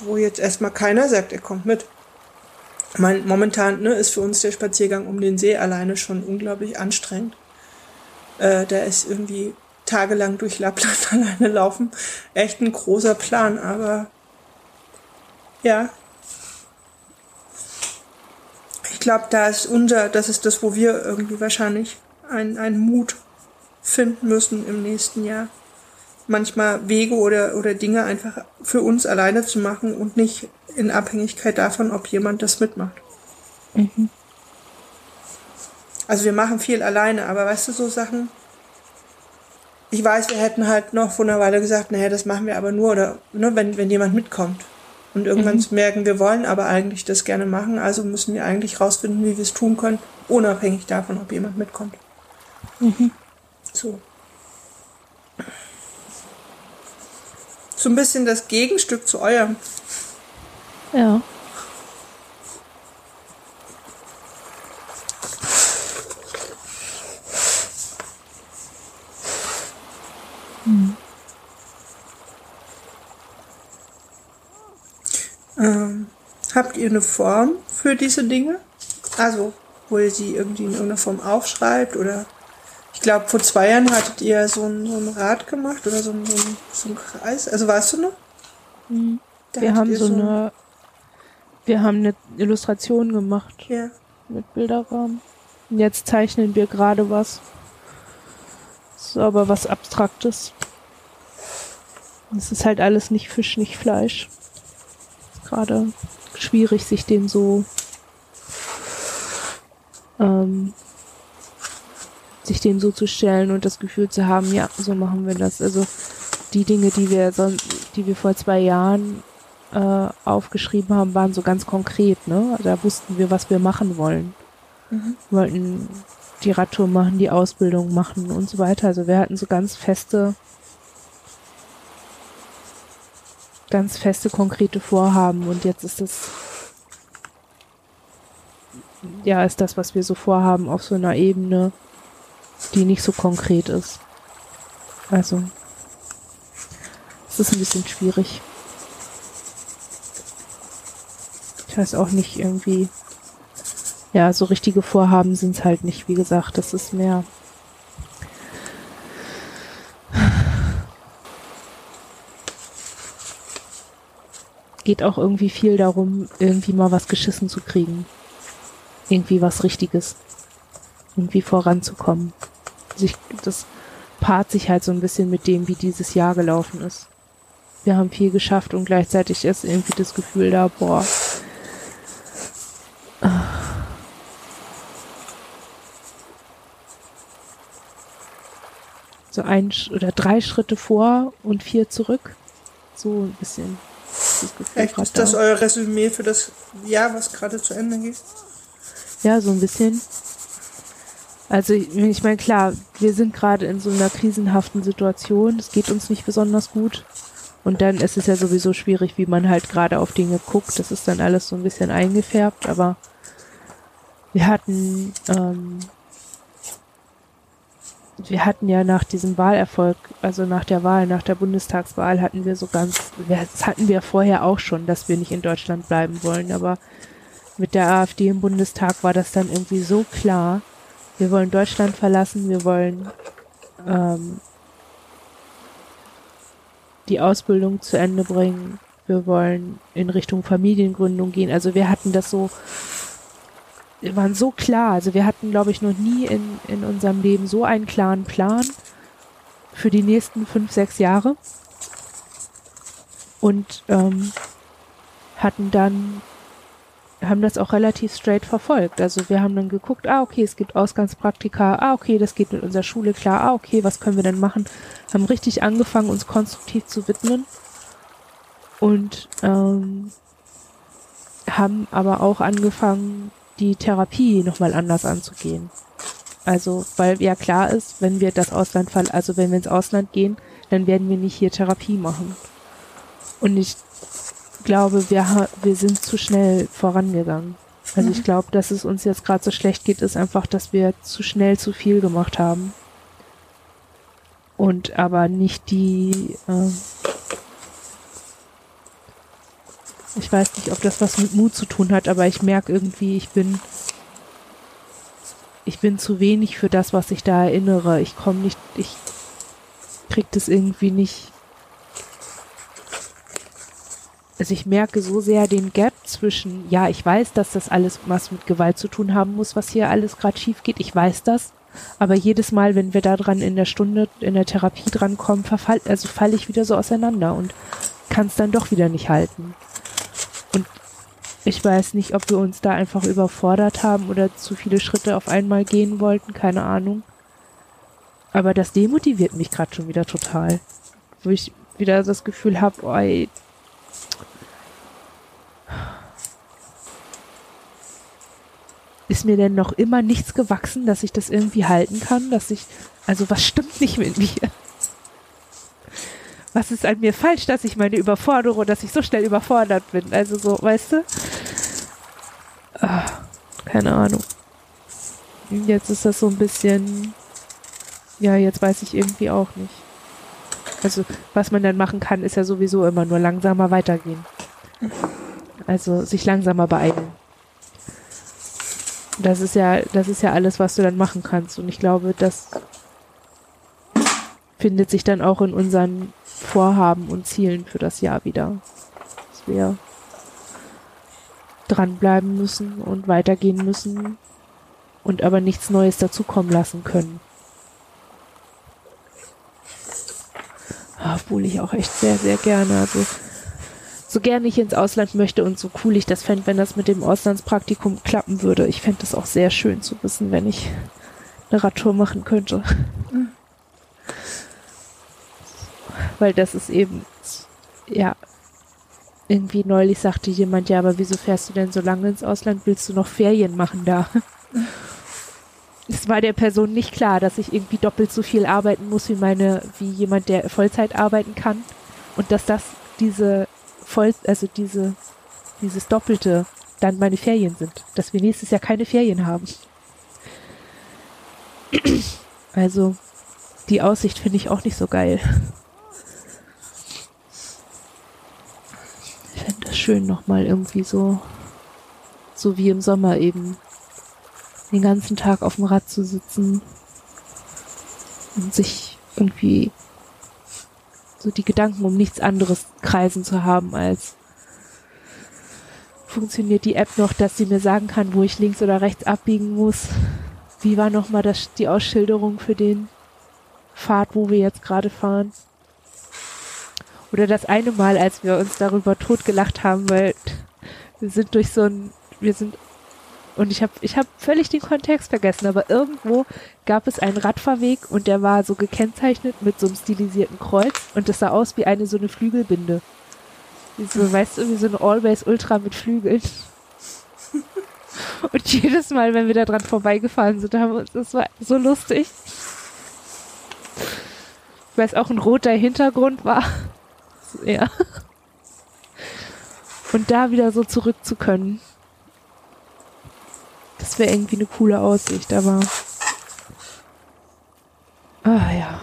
wo jetzt erstmal keiner sagt, er kommt mit? Mein, momentan ne, ist für uns der Spaziergang um den See alleine schon unglaublich anstrengend. Äh, da ist irgendwie tagelang durch Lappland alleine laufen echt ein großer Plan, aber ja. Ich glaube, da ist unser, das ist das, wo wir irgendwie wahrscheinlich einen Mut finden müssen im nächsten Jahr. Manchmal Wege oder, oder Dinge einfach für uns alleine zu machen und nicht in Abhängigkeit davon, ob jemand das mitmacht. Mhm. Also wir machen viel alleine, aber weißt du, so Sachen, ich weiß, wir hätten halt noch vor einer Weile gesagt, naja, das machen wir aber nur, oder ne, wenn, wenn jemand mitkommt. Und irgendwann mhm. merken, wir wollen aber eigentlich das gerne machen, also müssen wir eigentlich rausfinden, wie wir es tun können, unabhängig davon, ob jemand mitkommt. Mhm. So. So ein bisschen das Gegenstück zu eurem. Ja. Hm. Ähm, habt ihr eine Form für diese Dinge? Also, wo ihr sie irgendwie in irgendeiner Form aufschreibt oder ich glaube, vor zwei Jahren hattet ihr so ein, so ein Rad gemacht oder so ein, so ein, so ein Kreis. Also weißt du noch? Mhm. Wir haben so, so eine wir haben eine Illustration gemacht. Ja. Mit Bilderrahmen. Und jetzt zeichnen wir gerade was. So, aber was Abstraktes. Es ist halt alles nicht Fisch, nicht Fleisch. Gerade schwierig, sich den so ähm, sich dem so zu stellen und das Gefühl zu haben, ja, so machen wir das. Also die Dinge, die wir sonst, die wir vor zwei Jahren äh, aufgeschrieben haben, waren so ganz konkret, ne? Da wussten wir, was wir machen wollen. Mhm. Wir wollten die Radtour machen, die Ausbildung machen und so weiter. Also wir hatten so ganz feste, ganz feste, konkrete Vorhaben und jetzt ist das, ja, ist das, was wir so vorhaben, auf so einer Ebene, die nicht so konkret ist. Also, es ist ein bisschen schwierig. ich weiß auch nicht, irgendwie, ja, so richtige Vorhaben sind es halt nicht, wie gesagt, das ist mehr. Geht auch irgendwie viel darum, irgendwie mal was geschissen zu kriegen. Irgendwie was Richtiges. Irgendwie voranzukommen. Sich, das paart sich halt so ein bisschen mit dem, wie dieses Jahr gelaufen ist. Wir haben viel geschafft und gleichzeitig ist irgendwie das Gefühl da, boah. So ein oder drei Schritte vor und vier zurück. So ein bisschen. Echt, ist das da. euer Resümee für das Jahr, was gerade zu Ende geht? Ja, so ein bisschen. Also ich meine, klar, wir sind gerade in so einer krisenhaften Situation. Es geht uns nicht besonders gut. Und dann ist es ja sowieso schwierig, wie man halt gerade auf Dinge guckt. Das ist dann alles so ein bisschen eingefärbt, aber wir hatten, ähm, wir hatten ja nach diesem Wahlerfolg, also nach der Wahl, nach der Bundestagswahl, hatten wir so ganz, das hatten wir vorher auch schon, dass wir nicht in Deutschland bleiben wollen, aber mit der AfD im Bundestag war das dann irgendwie so klar, wir wollen Deutschland verlassen, wir wollen ähm, die Ausbildung zu Ende bringen, wir wollen in Richtung Familiengründung gehen. Also wir hatten das so, wir waren so klar. Also wir hatten, glaube ich, noch nie in, in unserem Leben so einen klaren Plan für die nächsten fünf, sechs Jahre. Und ähm, hatten dann haben das auch relativ straight verfolgt. Also wir haben dann geguckt, ah, okay, es gibt Ausgangspraktika, ah, okay, das geht mit unserer Schule klar, ah, okay, was können wir denn machen? Haben richtig angefangen, uns konstruktiv zu widmen und ähm, haben aber auch angefangen, die Therapie nochmal anders anzugehen. Also, weil ja klar ist, wenn wir das Ausland also wenn wir ins Ausland gehen, dann werden wir nicht hier Therapie machen. Und ich glaube, wir, wir sind zu schnell vorangegangen. Also mhm. ich glaube, dass es uns jetzt gerade so schlecht geht, ist einfach, dass wir zu schnell zu viel gemacht haben. Und aber nicht die, äh, ich weiß nicht, ob das was mit Mut zu tun hat, aber ich merke irgendwie, ich bin, ich bin zu wenig für das, was ich da erinnere. Ich komme nicht, ich krieg das irgendwie nicht also ich merke so sehr den Gap zwischen, ja, ich weiß, dass das alles was mit Gewalt zu tun haben muss, was hier alles gerade schief geht. Ich weiß das. Aber jedes Mal, wenn wir da dran in der Stunde, in der Therapie dran kommen, verfall, also falle ich wieder so auseinander und kann es dann doch wieder nicht halten. Und ich weiß nicht, ob wir uns da einfach überfordert haben oder zu viele Schritte auf einmal gehen wollten, keine Ahnung. Aber das demotiviert mich gerade schon wieder total. Wo ich wieder das Gefühl habe, oh, ey, ist mir denn noch immer nichts gewachsen, dass ich das irgendwie halten kann, dass ich, also was stimmt nicht mit mir? Was ist an mir falsch, dass ich meine Überforderung, dass ich so schnell überfordert bin? Also so, weißt du? Ach, keine Ahnung. Jetzt ist das so ein bisschen, ja, jetzt weiß ich irgendwie auch nicht. Also, was man dann machen kann, ist ja sowieso immer nur langsamer weitergehen. Also, sich langsamer beeilen. Das ist ja, das ist ja alles, was du dann machen kannst. Und ich glaube, das findet sich dann auch in unseren Vorhaben und Zielen für das Jahr wieder. Dass wir dranbleiben müssen und weitergehen müssen und aber nichts Neues dazukommen lassen können. Obwohl ich auch echt sehr, sehr gerne, also so gerne ich ins Ausland möchte und so cool ich das fände, wenn das mit dem Auslandspraktikum klappen würde. Ich fände es auch sehr schön zu wissen, wenn ich eine Radtour machen könnte. Mhm. Weil das ist eben, ja, irgendwie neulich sagte jemand, ja, aber wieso fährst du denn so lange ins Ausland? Willst du noch Ferien machen da? Es war der Person nicht klar, dass ich irgendwie doppelt so viel arbeiten muss wie meine, wie jemand, der Vollzeit arbeiten kann. Und dass das diese voll, also diese, dieses Doppelte dann meine Ferien sind, dass wir nächstes Jahr keine Ferien haben. Also, die Aussicht finde ich auch nicht so geil. Ich fände das schön, nochmal irgendwie so So wie im Sommer eben. Den ganzen Tag auf dem Rad zu sitzen und sich irgendwie so die Gedanken um nichts anderes kreisen zu haben als funktioniert die App noch, dass sie mir sagen kann, wo ich links oder rechts abbiegen muss. Wie war nochmal das, die Ausschilderung für den Pfad, wo wir jetzt gerade fahren? Oder das eine Mal, als wir uns darüber totgelacht haben, weil wir sind durch so ein, wir sind und ich habe ich hab völlig den Kontext vergessen, aber irgendwo gab es einen Radfahrweg und der war so gekennzeichnet mit so einem stilisierten Kreuz und das sah aus wie eine so eine Flügelbinde. So, weißt du, wie so ein Always Ultra mit Flügeln. Und jedes Mal, wenn wir da dran vorbeigefahren sind, haben wir uns, das war so lustig. Weil es auch ein roter Hintergrund war. Ja. Und da wieder so zurück zu können. Das wäre irgendwie eine coole Aussicht, aber. Ah ja.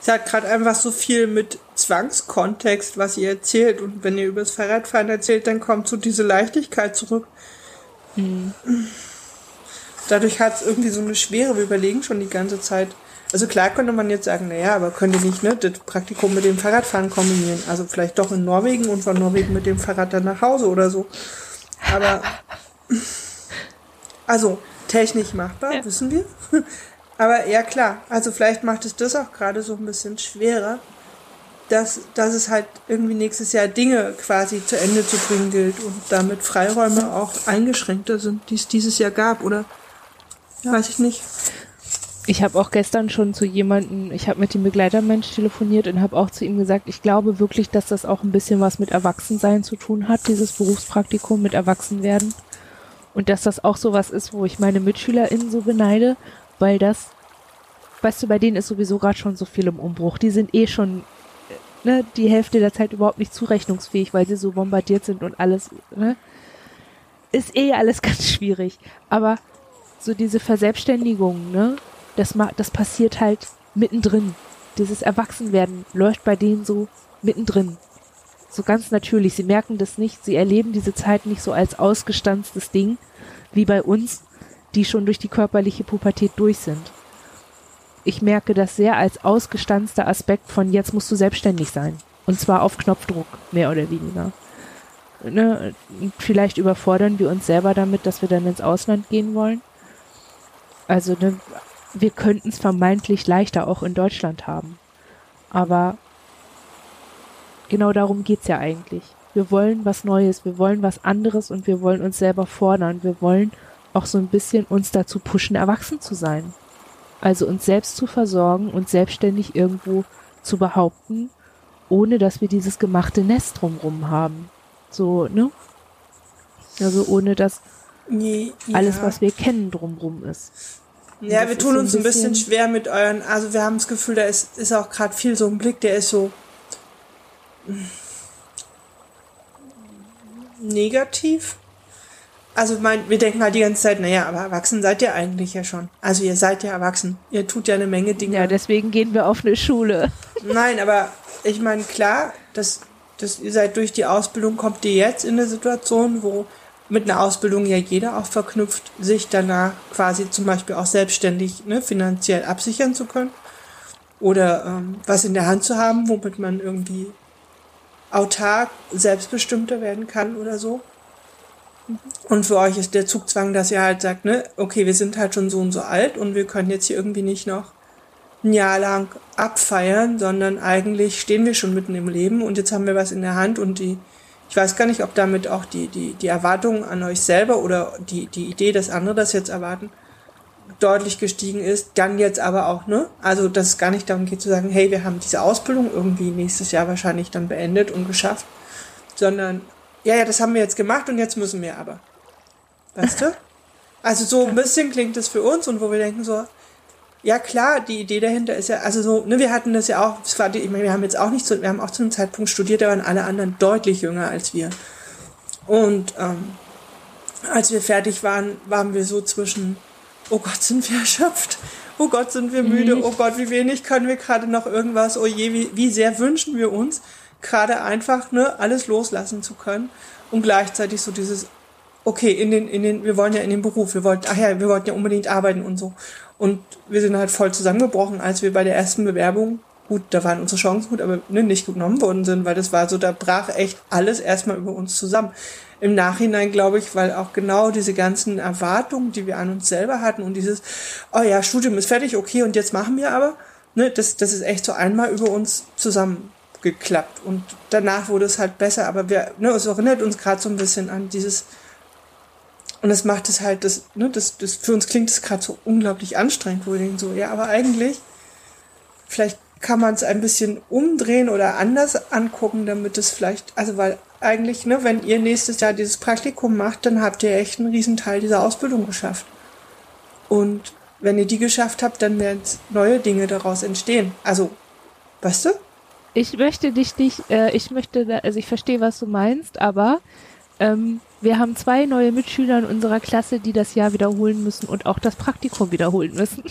Es hat gerade einfach so viel mit Zwangskontext, was ihr erzählt. Und wenn ihr über das Fahrradfahren erzählt, dann kommt so diese Leichtigkeit zurück. Mhm. Dadurch hat es irgendwie so eine Schwere. Wir überlegen schon die ganze Zeit. Also klar könnte man jetzt sagen, naja, aber könnt ihr nicht ne, das Praktikum mit dem Fahrradfahren kombinieren. Also vielleicht doch in Norwegen und von Norwegen mit dem Fahrrad dann nach Hause oder so. Aber also technisch machbar, ja. wissen wir. Aber ja klar, also vielleicht macht es das auch gerade so ein bisschen schwerer, dass, dass es halt irgendwie nächstes Jahr Dinge quasi zu Ende zu bringen gilt und damit Freiräume auch eingeschränkter sind, die es dieses Jahr gab, oder? Ja. Weiß ich nicht. Ich habe auch gestern schon zu jemandem, ich habe mit dem Begleitermensch telefoniert und habe auch zu ihm gesagt, ich glaube wirklich, dass das auch ein bisschen was mit Erwachsensein zu tun hat, dieses Berufspraktikum mit Erwachsenwerden. Und dass das auch so was ist, wo ich meine MitschülerInnen so beneide, weil das, weißt du, bei denen ist sowieso gerade schon so viel im Umbruch. Die sind eh schon ne, die Hälfte der Zeit überhaupt nicht zurechnungsfähig, weil sie so bombardiert sind und alles, ne? Ist eh alles ganz schwierig. Aber so diese Verselbstständigung, ne, das, das passiert halt mittendrin. Dieses Erwachsenwerden läuft bei denen so mittendrin. So ganz natürlich. Sie merken das nicht. Sie erleben diese Zeit nicht so als ausgestanztes Ding, wie bei uns, die schon durch die körperliche Pubertät durch sind ich merke das sehr als ausgestanzter Aspekt von jetzt musst du selbstständig sein. Und zwar auf Knopfdruck, mehr oder weniger. Ne? Vielleicht überfordern wir uns selber damit, dass wir dann ins Ausland gehen wollen. Also ne, wir könnten es vermeintlich leichter auch in Deutschland haben. Aber genau darum geht's ja eigentlich. Wir wollen was Neues, wir wollen was anderes und wir wollen uns selber fordern. Wir wollen auch so ein bisschen uns dazu pushen, erwachsen zu sein. Also uns selbst zu versorgen und selbstständig irgendwo zu behaupten, ohne dass wir dieses gemachte Nest drumrum haben. So, ne? Also ohne dass ja. alles, was wir kennen, drumrum ist. Und ja, wir tun uns ein bisschen, bisschen, schwer mit euren, also wir haben das Gefühl, da ist, ist auch gerade viel so ein Blick, der ist so negativ also mein, wir denken halt die ganze Zeit, naja, aber erwachsen seid ihr eigentlich ja schon. Also ihr seid ja erwachsen. Ihr tut ja eine Menge Dinge. Ja, deswegen gehen wir auf eine Schule. Nein, aber ich meine, klar, dass, dass ihr seid durch die Ausbildung, kommt ihr jetzt in eine Situation, wo mit einer Ausbildung ja jeder auch verknüpft, sich danach quasi zum Beispiel auch selbstständig ne, finanziell absichern zu können. Oder ähm, was in der Hand zu haben, womit man irgendwie autark, selbstbestimmter werden kann oder so. Und für euch ist der Zugzwang, dass ihr halt sagt, ne, okay, wir sind halt schon so und so alt und wir können jetzt hier irgendwie nicht noch ein Jahr lang abfeiern, sondern eigentlich stehen wir schon mitten im Leben und jetzt haben wir was in der Hand und die, ich weiß gar nicht, ob damit auch die, die, die Erwartungen an euch selber oder die, die Idee, dass andere das jetzt erwarten, deutlich gestiegen ist. Dann jetzt aber auch, ne? Also, dass es gar nicht darum geht zu sagen, hey, wir haben diese Ausbildung irgendwie nächstes Jahr wahrscheinlich dann beendet und geschafft, sondern ja, ja, das haben wir jetzt gemacht und jetzt müssen wir aber. Weißt du? Also so ein bisschen klingt das für uns und wo wir denken so, ja klar, die Idee dahinter ist ja, also so, ne, wir hatten das ja auch, das war die, ich meine, wir haben jetzt auch nicht so, wir haben auch zu einem Zeitpunkt studiert, da waren alle anderen deutlich jünger als wir. Und ähm, als wir fertig waren, waren wir so zwischen, oh Gott, sind wir erschöpft, oh Gott, sind wir müde, oh Gott, wie wenig können wir gerade noch irgendwas, oh je, wie, wie sehr wünschen wir uns, gerade einfach ne, alles loslassen zu können und gleichzeitig so dieses, okay, in den, in den, wir wollen ja in den Beruf, wir wollten, ach ja, wir wollten ja unbedingt arbeiten und so. Und wir sind halt voll zusammengebrochen, als wir bei der ersten Bewerbung, gut, da waren unsere Chancen gut, aber ne, nicht genommen worden sind, weil das war so, da brach echt alles erstmal über uns zusammen. Im Nachhinein glaube ich, weil auch genau diese ganzen Erwartungen, die wir an uns selber hatten und dieses, oh ja, Studium ist fertig, okay, und jetzt machen wir aber, ne, das, das ist echt so einmal über uns zusammengeklappt. Und danach wurde es halt besser, aber wir, ne, es erinnert uns gerade so ein bisschen an dieses, und das macht es halt, das, ne, das, das, für uns klingt es gerade so unglaublich anstrengend, wo wir denken so, ja, aber eigentlich, vielleicht kann man es ein bisschen umdrehen oder anders angucken, damit es vielleicht, also weil eigentlich, ne, wenn ihr nächstes Jahr dieses Praktikum macht, dann habt ihr echt einen Riesenteil dieser Ausbildung geschafft. Und wenn ihr die geschafft habt, dann werden neue Dinge daraus entstehen. Also, weißt du? Ich möchte dich nicht, äh, ich möchte, da, also ich verstehe, was du meinst, aber ähm, wir haben zwei neue Mitschüler in unserer Klasse, die das Jahr wiederholen müssen und auch das Praktikum wiederholen müssen.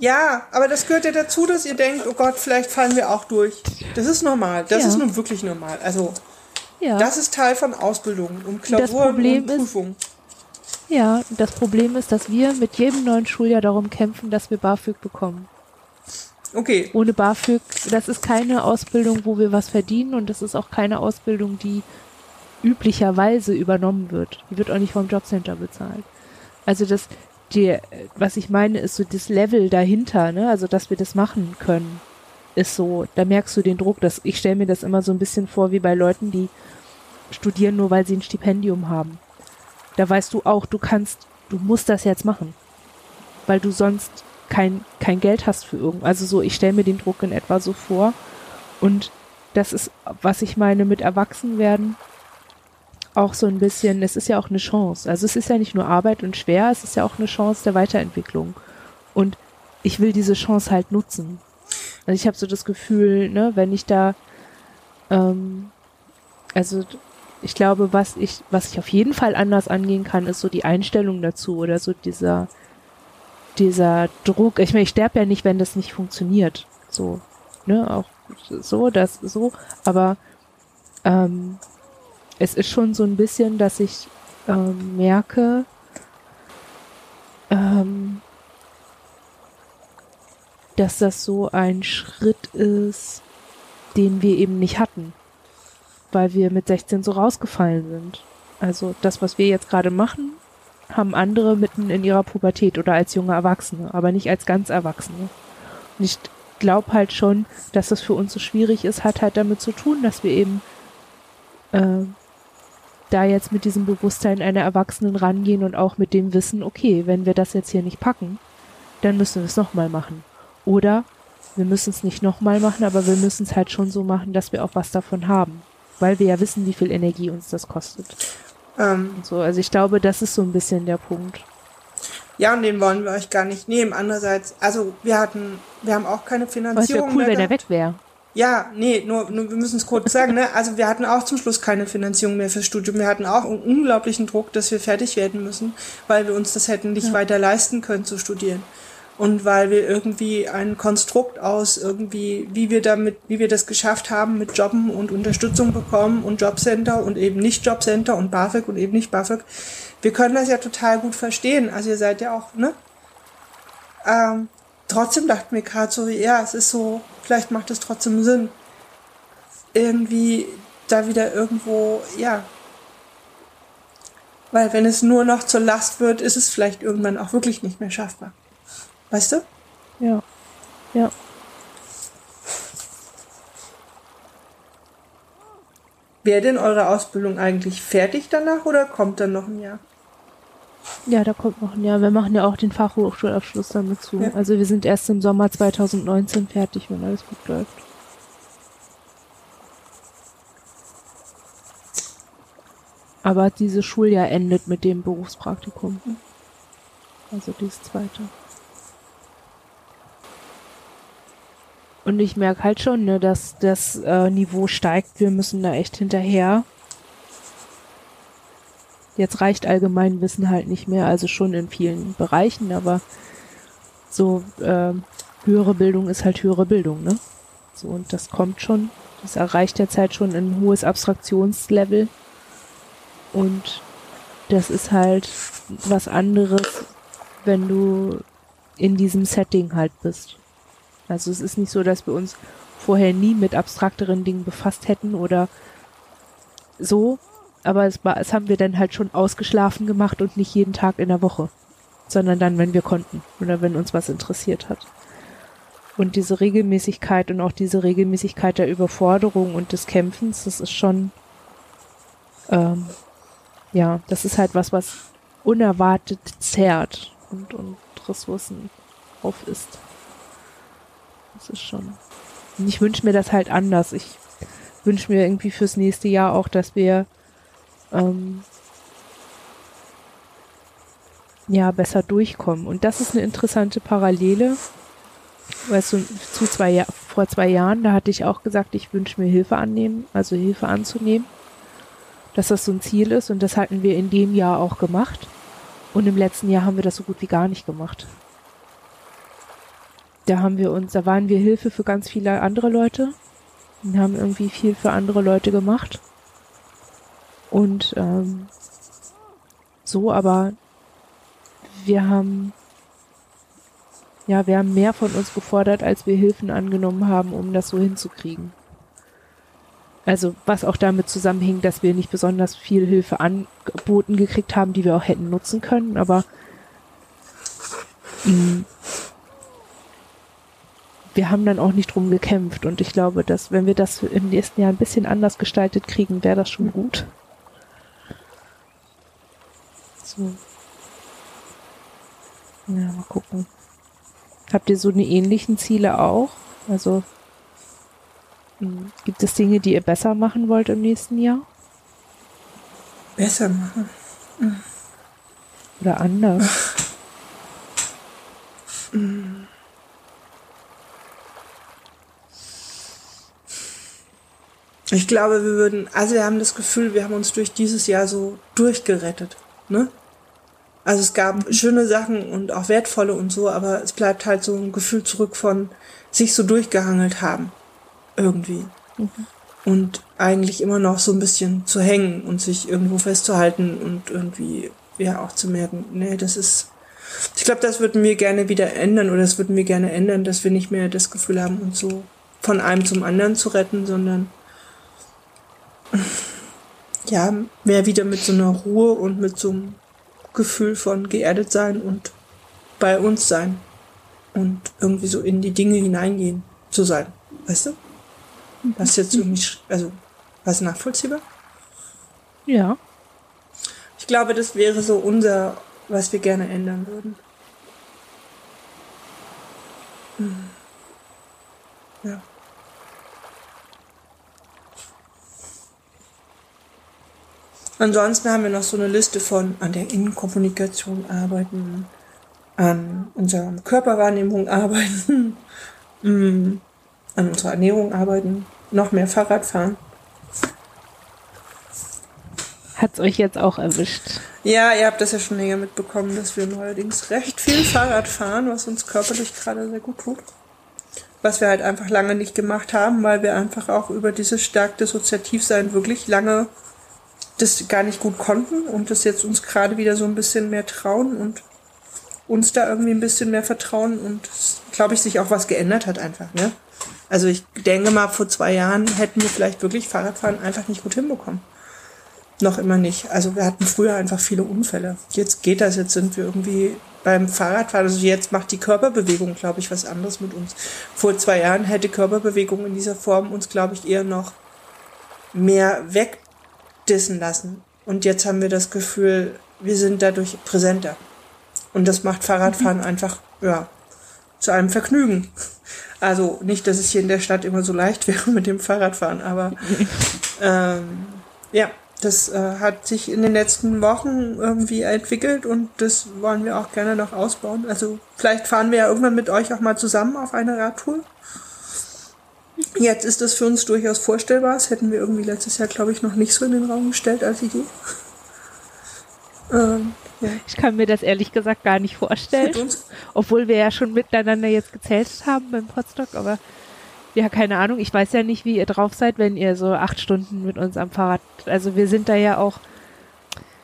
Ja, aber das gehört ja dazu, dass ihr denkt, oh Gott, vielleicht fallen wir auch durch. Das ist normal. Das ja. ist nun wirklich normal. Also, ja. das ist Teil von Ausbildung und Klausuren und Prüfungen. Ja, das Problem ist, dass wir mit jedem neuen Schuljahr darum kämpfen, dass wir BAföG bekommen. Okay. Ohne BAföG, das ist keine Ausbildung, wo wir was verdienen und das ist auch keine Ausbildung, die üblicherweise übernommen wird. Die wird auch nicht vom Jobcenter bezahlt. Also das, die, was ich meine, ist so das Level dahinter, ne? Also dass wir das machen können, ist so, da merkst du den Druck, dass ich stelle mir das immer so ein bisschen vor wie bei Leuten, die studieren nur, weil sie ein Stipendium haben. Da weißt du auch, du kannst, du musst das jetzt machen, weil du sonst kein kein Geld hast für irgendwas. Also so, ich stelle mir den Druck in etwa so vor und das ist, was ich meine mit Erwachsenwerden auch so ein bisschen, es ist ja auch eine Chance. Also es ist ja nicht nur Arbeit und schwer, es ist ja auch eine Chance der Weiterentwicklung. Und ich will diese Chance halt nutzen. Also ich habe so das Gefühl, ne, wenn ich da, ähm, also ich glaube, was ich, was ich auf jeden Fall anders angehen kann, ist so die Einstellung dazu oder so dieser, dieser Druck. Ich meine, ich sterbe ja nicht, wenn das nicht funktioniert. So, ne, auch so, das so, aber ähm, es ist schon so ein bisschen, dass ich ähm, merke, ähm, dass das so ein Schritt ist, den wir eben nicht hatten, weil wir mit 16 so rausgefallen sind. Also das, was wir jetzt gerade machen, haben andere mitten in ihrer Pubertät oder als junge Erwachsene, aber nicht als ganz Erwachsene. Und ich glaube halt schon, dass das für uns so schwierig ist, hat halt damit zu tun, dass wir eben äh, da jetzt mit diesem Bewusstsein einer Erwachsenen rangehen und auch mit dem Wissen, okay, wenn wir das jetzt hier nicht packen, dann müssen wir es nochmal machen. Oder wir müssen es nicht nochmal machen, aber wir müssen es halt schon so machen, dass wir auch was davon haben. Weil wir ja wissen, wie viel Energie uns das kostet. Ähm, so, also ich glaube, das ist so ein bisschen der Punkt. Ja, und den wollen wir euch gar nicht nehmen. Andererseits, also wir hatten, wir haben auch keine Finanzierung. Aber es wäre cool, wenn er weg wäre. Ja, nee, nur, nur wir müssen es kurz sagen, ne? Also wir hatten auch zum Schluss keine Finanzierung mehr fürs Studium. Wir hatten auch einen unglaublichen Druck, dass wir fertig werden müssen, weil wir uns das hätten nicht ja. weiter leisten können zu studieren. Und weil wir irgendwie ein Konstrukt aus irgendwie, wie wir damit, wie wir das geschafft haben, mit Jobben und Unterstützung bekommen und Jobcenter und eben nicht Jobcenter und BAföG und eben nicht BAföG. Wir können das ja total gut verstehen. Also ihr seid ja auch, ne? Ähm, trotzdem dachten wir gerade so, ja, es ist so, vielleicht macht es trotzdem Sinn, irgendwie da wieder irgendwo, ja. Weil wenn es nur noch zur Last wird, ist es vielleicht irgendwann auch wirklich nicht mehr schaffbar. Weißt du? Ja. Ja. Wäre denn eure Ausbildung eigentlich fertig danach oder kommt dann noch ein Jahr? Ja, da kommt noch ein Jahr. Wir machen ja auch den Fachhochschulabschluss damit zu. Ja. Also wir sind erst im Sommer 2019 fertig, wenn alles gut läuft. Aber dieses Schuljahr endet mit dem Berufspraktikum. Also dieses zweite. Und ich merke halt schon, ne, dass das äh, Niveau steigt. Wir müssen da echt hinterher. Jetzt reicht Allgemeinwissen halt nicht mehr, also schon in vielen Bereichen, aber so äh, höhere Bildung ist halt höhere Bildung, ne? So, und das kommt schon, das erreicht derzeit schon ein hohes Abstraktionslevel. Und das ist halt was anderes, wenn du in diesem Setting halt bist. Also es ist nicht so, dass wir uns vorher nie mit abstrakteren Dingen befasst hätten oder so, aber es, war, es haben wir dann halt schon ausgeschlafen gemacht und nicht jeden Tag in der Woche, sondern dann, wenn wir konnten oder wenn uns was interessiert hat. Und diese Regelmäßigkeit und auch diese Regelmäßigkeit der Überforderung und des Kämpfens, das ist schon, ähm, ja, das ist halt was, was unerwartet zerrt und, und Ressourcen auf ist. Das ist schon. Und ich wünsche mir das halt anders. Ich wünsche mir irgendwie fürs nächste Jahr auch, dass wir ähm, ja besser durchkommen. Und das ist eine interessante Parallele. Weißt du, zu zwei vor zwei Jahren, da hatte ich auch gesagt, ich wünsche mir Hilfe annehmen, also Hilfe anzunehmen. Dass das so ein Ziel ist und das hatten wir in dem Jahr auch gemacht. Und im letzten Jahr haben wir das so gut wie gar nicht gemacht. Da haben wir uns, da waren wir Hilfe für ganz viele andere Leute und haben irgendwie viel für andere Leute gemacht. Und ähm, so, aber wir haben ja, wir haben mehr von uns gefordert, als wir Hilfen angenommen haben, um das so hinzukriegen. Also was auch damit zusammenhing, dass wir nicht besonders viel Hilfe angeboten gekriegt haben, die wir auch hätten nutzen können, aber mh, mm, wir haben dann auch nicht drum gekämpft und ich glaube, dass wenn wir das im nächsten Jahr ein bisschen anders gestaltet kriegen, wäre das schon gut. So. Ja, mal gucken. Habt ihr so eine ähnlichen Ziele auch? Also hm. Gibt es Dinge, die ihr besser machen wollt im nächsten Jahr? Besser machen. Mhm. Oder anders? Ich glaube, wir würden, also wir haben das Gefühl, wir haben uns durch dieses Jahr so durchgerettet, ne? Also es gab mhm. schöne Sachen und auch wertvolle und so, aber es bleibt halt so ein Gefühl zurück von sich so durchgehangelt haben irgendwie. Mhm. Und eigentlich immer noch so ein bisschen zu hängen und sich irgendwo festzuhalten und irgendwie ja auch zu merken, nee, das ist. Ich glaube, das würden wir gerne wieder ändern oder das würden wir gerne ändern, dass wir nicht mehr das Gefühl haben, uns so von einem zum anderen zu retten, sondern ja, mehr wieder mit so einer Ruhe und mit so einem Gefühl von geerdet sein und bei uns sein und irgendwie so in die Dinge hineingehen zu sein. Weißt du? Das ist jetzt irgendwie, also, was nachvollziehbar? Ja. Ich glaube, das wäre so unser, was wir gerne ändern würden. Hm. Ja. Ansonsten haben wir noch so eine Liste von an der Innenkommunikation arbeiten, an unserer Körperwahrnehmung arbeiten, hm. an unserer Ernährung arbeiten, noch mehr Fahrrad fahren. Hat's euch jetzt auch erwischt? Ja, ihr habt das ja schon länger mitbekommen, dass wir neuerdings recht viel Fahrrad fahren, was uns körperlich gerade sehr gut tut. Was wir halt einfach lange nicht gemacht haben, weil wir einfach auch über dieses stark Dissoziativsein wirklich lange das gar nicht gut konnten und das jetzt uns gerade wieder so ein bisschen mehr trauen und uns da irgendwie ein bisschen mehr vertrauen und glaube ich sich auch was geändert hat einfach, ne? Also ich denke mal, vor zwei Jahren hätten wir vielleicht wirklich Fahrradfahren einfach nicht gut hinbekommen. Noch immer nicht. Also wir hatten früher einfach viele Unfälle. Jetzt geht das, jetzt sind wir irgendwie beim Fahrradfahren. Also jetzt macht die Körperbewegung, glaube ich, was anderes mit uns. Vor zwei Jahren hätte Körperbewegung in dieser Form uns, glaube ich, eher noch mehr wegdissen lassen. Und jetzt haben wir das Gefühl, wir sind dadurch präsenter. Und das macht Fahrradfahren mhm. einfach, ja, zu einem Vergnügen. Also nicht, dass es hier in der Stadt immer so leicht wäre mit dem Fahrradfahren, aber ähm, ja, das äh, hat sich in den letzten Wochen irgendwie entwickelt und das wollen wir auch gerne noch ausbauen. Also vielleicht fahren wir ja irgendwann mit euch auch mal zusammen auf eine Radtour. Jetzt ist das für uns durchaus vorstellbar. Das hätten wir irgendwie letztes Jahr, glaube ich, noch nicht so in den Raum gestellt als Idee. Ähm, ja. Ich kann mir das ehrlich gesagt gar nicht vorstellen. Obwohl wir ja schon miteinander jetzt gezählt haben beim Podstock, aber ja, keine Ahnung. Ich weiß ja nicht, wie ihr drauf seid, wenn ihr so acht Stunden mit uns am Fahrrad. Also wir sind da ja auch,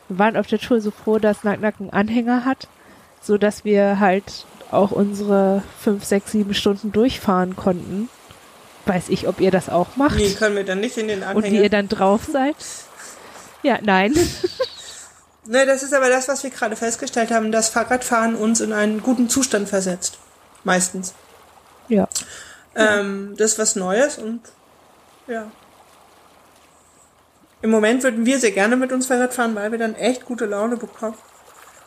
Wir waren auf der Tour so froh, dass Nack einen Anhänger hat, so dass wir halt auch unsere fünf, sechs, sieben Stunden durchfahren konnten. Weiß ich, ob ihr das auch macht. Nee, können wir dann nicht in den Anhänger. Und wie ihr dann drauf seid. Ja, nein. Ne, das ist aber das, was wir gerade festgestellt haben, dass Fahrradfahren uns in einen guten Zustand versetzt. Meistens. Ja. Ähm, das ist was Neues und ja. Im Moment würden wir sehr gerne mit uns Fahrrad fahren, weil wir dann echt gute Laune bekommen.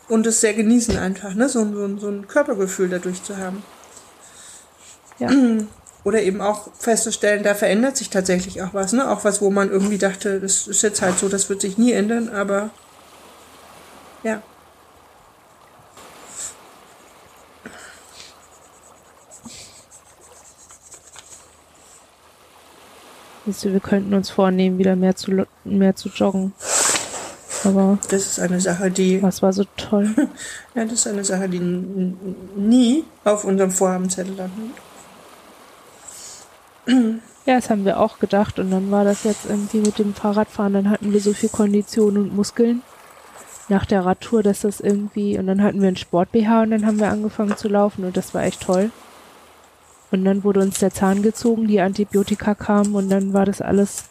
Und es sehr genießen einfach, ne? So, so, so ein Körpergefühl dadurch zu haben. Ja. Oder eben auch festzustellen, da verändert sich tatsächlich auch was, ne? Auch was, wo man irgendwie dachte, das ist jetzt halt so, das wird sich nie ändern, aber ja. Wisst ihr, wir könnten uns vornehmen, wieder mehr zu, mehr zu joggen. Aber Das ist eine Sache, die, was war so toll? ja, das ist eine Sache, die nie auf unserem Vorhabenzettel landen. Ja, das haben wir auch gedacht. Und dann war das jetzt irgendwie mit dem Fahrradfahren. Dann hatten wir so viel Kondition und Muskeln nach der Radtour, dass das irgendwie. Und dann hatten wir einen Sport-BH und dann haben wir angefangen zu laufen. Und das war echt toll. Und dann wurde uns der Zahn gezogen, die Antibiotika kamen und dann war das alles.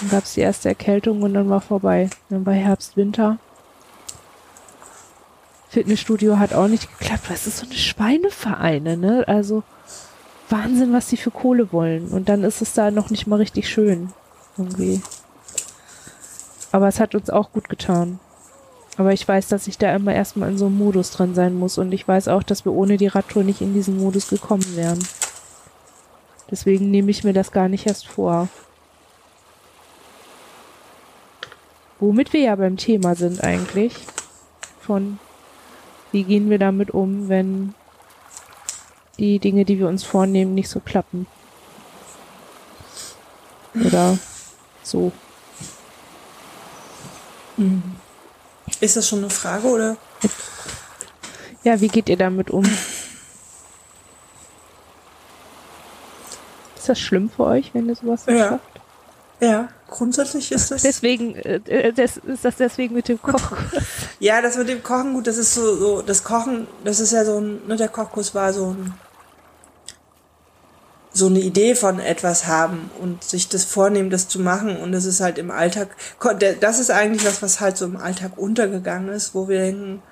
Dann gab es die erste Erkältung und dann war vorbei. Dann war Herbst, Winter. Fitnessstudio hat auch nicht geklappt. Was ist so eine Schweinevereine, ne? Also Wahnsinn, was die für Kohle wollen. Und dann ist es da noch nicht mal richtig schön. Irgendwie. Aber es hat uns auch gut getan. Aber ich weiß, dass ich da immer erstmal in so einem Modus drin sein muss. Und ich weiß auch, dass wir ohne die Radtour nicht in diesen Modus gekommen wären. Deswegen nehme ich mir das gar nicht erst vor. Womit wir ja beim Thema sind eigentlich. Von wie gehen wir damit um, wenn die Dinge, die wir uns vornehmen, nicht so klappen. Oder so. Ist das schon eine Frage oder? Ja, wie geht ihr damit um? Ist das schlimm für euch, wenn ihr sowas Ja. schafft? Ja, grundsätzlich ist das. Deswegen, äh, äh, das, ist das deswegen mit dem Koch? Ja, das mit dem Kochen, gut, das ist so, so, das Kochen, das ist ja so ein, ne, der Kochkurs war so ein, so eine Idee von etwas haben und sich das vornehmen, das zu machen und das ist halt im Alltag, das ist eigentlich was, was halt so im Alltag untergegangen ist, wo wir denken,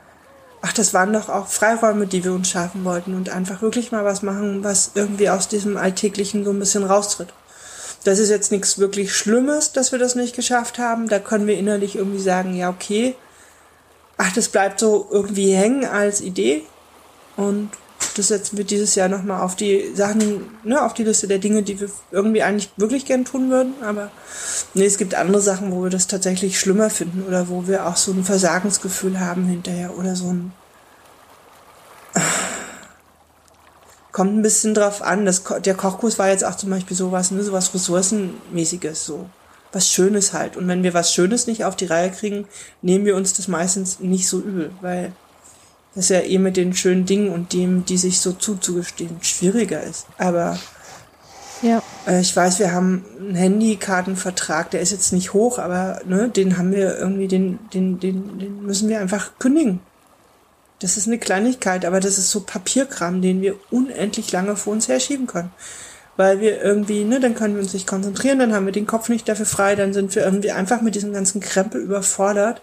ach, das waren doch auch Freiräume, die wir uns schaffen wollten und einfach wirklich mal was machen, was irgendwie aus diesem Alltäglichen so ein bisschen raustritt. Das ist jetzt nichts wirklich Schlimmes, dass wir das nicht geschafft haben. Da können wir innerlich irgendwie sagen, ja, okay, ach, das bleibt so irgendwie hängen als Idee. Und das setzen wir dieses Jahr nochmal auf die Sachen, ne, auf die Liste der Dinge, die wir irgendwie eigentlich wirklich gern tun würden. Aber nee, es gibt andere Sachen, wo wir das tatsächlich schlimmer finden oder wo wir auch so ein Versagensgefühl haben hinterher oder so ein. Kommt ein bisschen drauf an. Das, der Kochkurs war jetzt auch zum Beispiel sowas, ne, sowas Ressourcenmäßiges, so was Schönes halt. Und wenn wir was Schönes nicht auf die Reihe kriegen, nehmen wir uns das meistens nicht so übel, weil das ja eh mit den schönen Dingen und dem, die sich so zuzugestehen, schwieriger ist. Aber Ja. äh, ich weiß, wir haben einen Handykartenvertrag, der ist jetzt nicht hoch, aber ne, den haben wir irgendwie, den, den, den, den müssen wir einfach kündigen. Das ist eine Kleinigkeit, aber das ist so Papierkram, den wir unendlich lange vor uns herschieben können. Weil wir irgendwie, ne, dann können wir uns nicht konzentrieren, dann haben wir den Kopf nicht dafür frei, dann sind wir irgendwie einfach mit diesem ganzen Krempel überfordert.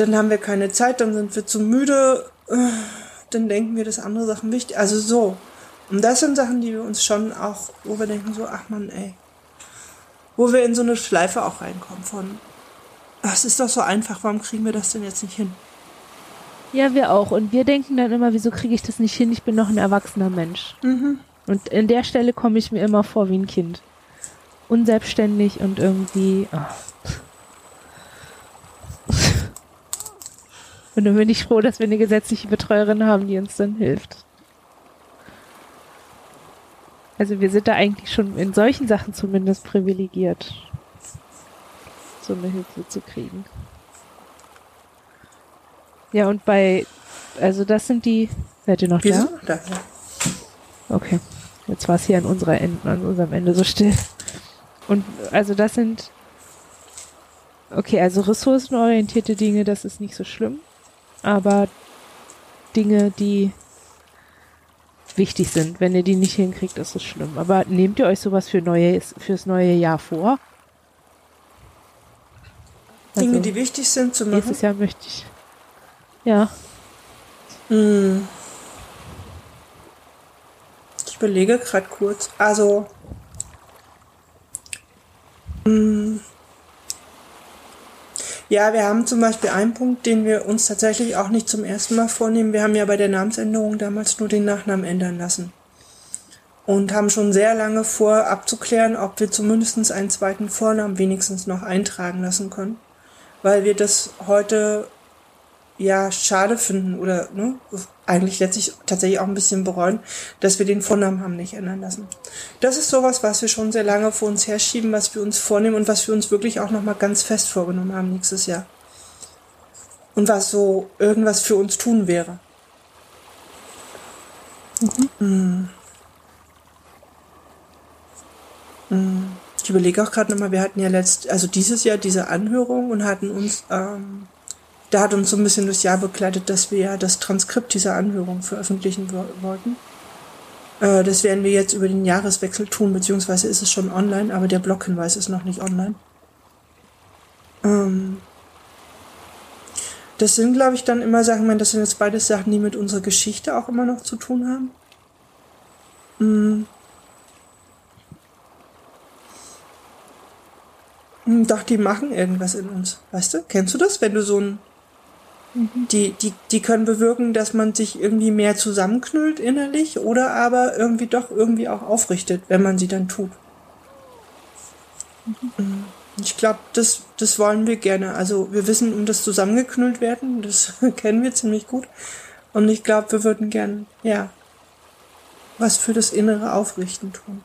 Dann haben wir keine Zeit, dann sind wir zu müde, äh, dann denken wir, dass andere Sachen wichtig, also so. Und das sind Sachen, die wir uns schon auch, wo wir denken so, ach man, ey. Wo wir in so eine Schleife auch reinkommen von, es ist doch so einfach, warum kriegen wir das denn jetzt nicht hin? Ja, wir auch. Und wir denken dann immer, wieso kriege ich das nicht hin? Ich bin noch ein erwachsener Mensch. Und in der Stelle komme ich mir immer vor wie ein Kind. Unselbstständig und irgendwie. ah. Und dann bin ich froh, dass wir eine gesetzliche Betreuerin haben, die uns dann hilft. Also wir sind da eigentlich schon in solchen Sachen zumindest privilegiert, so eine Hilfe zu kriegen. Ja, und bei, also das sind die, seid ihr noch Wir da? sind noch da, ja. Okay. Jetzt war es hier an unserer Ende, an unserem Ende so still. Und also das sind Okay, also ressourcenorientierte Dinge, das ist nicht so schlimm. Aber Dinge, die wichtig sind, wenn ihr die nicht hinkriegt, ist es schlimm. Aber nehmt ihr euch sowas für neues, fürs neue Jahr vor? Dinge, also, die wichtig sind zu machen. Nächstes Jahr möchte ich. Ja. Hm. Ich überlege gerade kurz. Also. Hm. Ja, wir haben zum Beispiel einen Punkt, den wir uns tatsächlich auch nicht zum ersten Mal vornehmen. Wir haben ja bei der Namensänderung damals nur den Nachnamen ändern lassen. Und haben schon sehr lange vor, abzuklären, ob wir zumindest einen zweiten Vornamen wenigstens noch eintragen lassen können. Weil wir das heute ja schade finden oder ne, eigentlich letztlich tatsächlich auch ein bisschen bereuen, dass wir den Vornamen haben nicht ändern lassen. Das ist sowas, was wir schon sehr lange vor uns herschieben, was wir uns vornehmen und was wir uns wirklich auch nochmal ganz fest vorgenommen haben nächstes Jahr. Und was so irgendwas für uns tun wäre. Mhm. Mhm. Ich überlege auch gerade nochmal, wir hatten ja letzt, also dieses Jahr diese Anhörung und hatten uns ähm, da hat uns so ein bisschen das Jahr begleitet, dass wir ja das Transkript dieser Anhörung veröffentlichen wollten. Äh, das werden wir jetzt über den Jahreswechsel tun, beziehungsweise ist es schon online, aber der Bloghinweis ist noch nicht online. Ähm, das sind, glaube ich, dann immer Sachen, das sind jetzt beides Sachen, die mit unserer Geschichte auch immer noch zu tun haben. Mm doch, die machen irgendwas in uns. Weißt du? Kennst du das, wenn du so ein die, die, die können bewirken, dass man sich irgendwie mehr zusammenknüllt innerlich oder aber irgendwie doch irgendwie auch aufrichtet, wenn man sie dann tut. Mhm. Ich glaube, das, das wollen wir gerne. Also wir wissen um das zusammengeknüllt werden, das kennen wir ziemlich gut. Und ich glaube, wir würden gern, ja, was für das innere Aufrichten tun.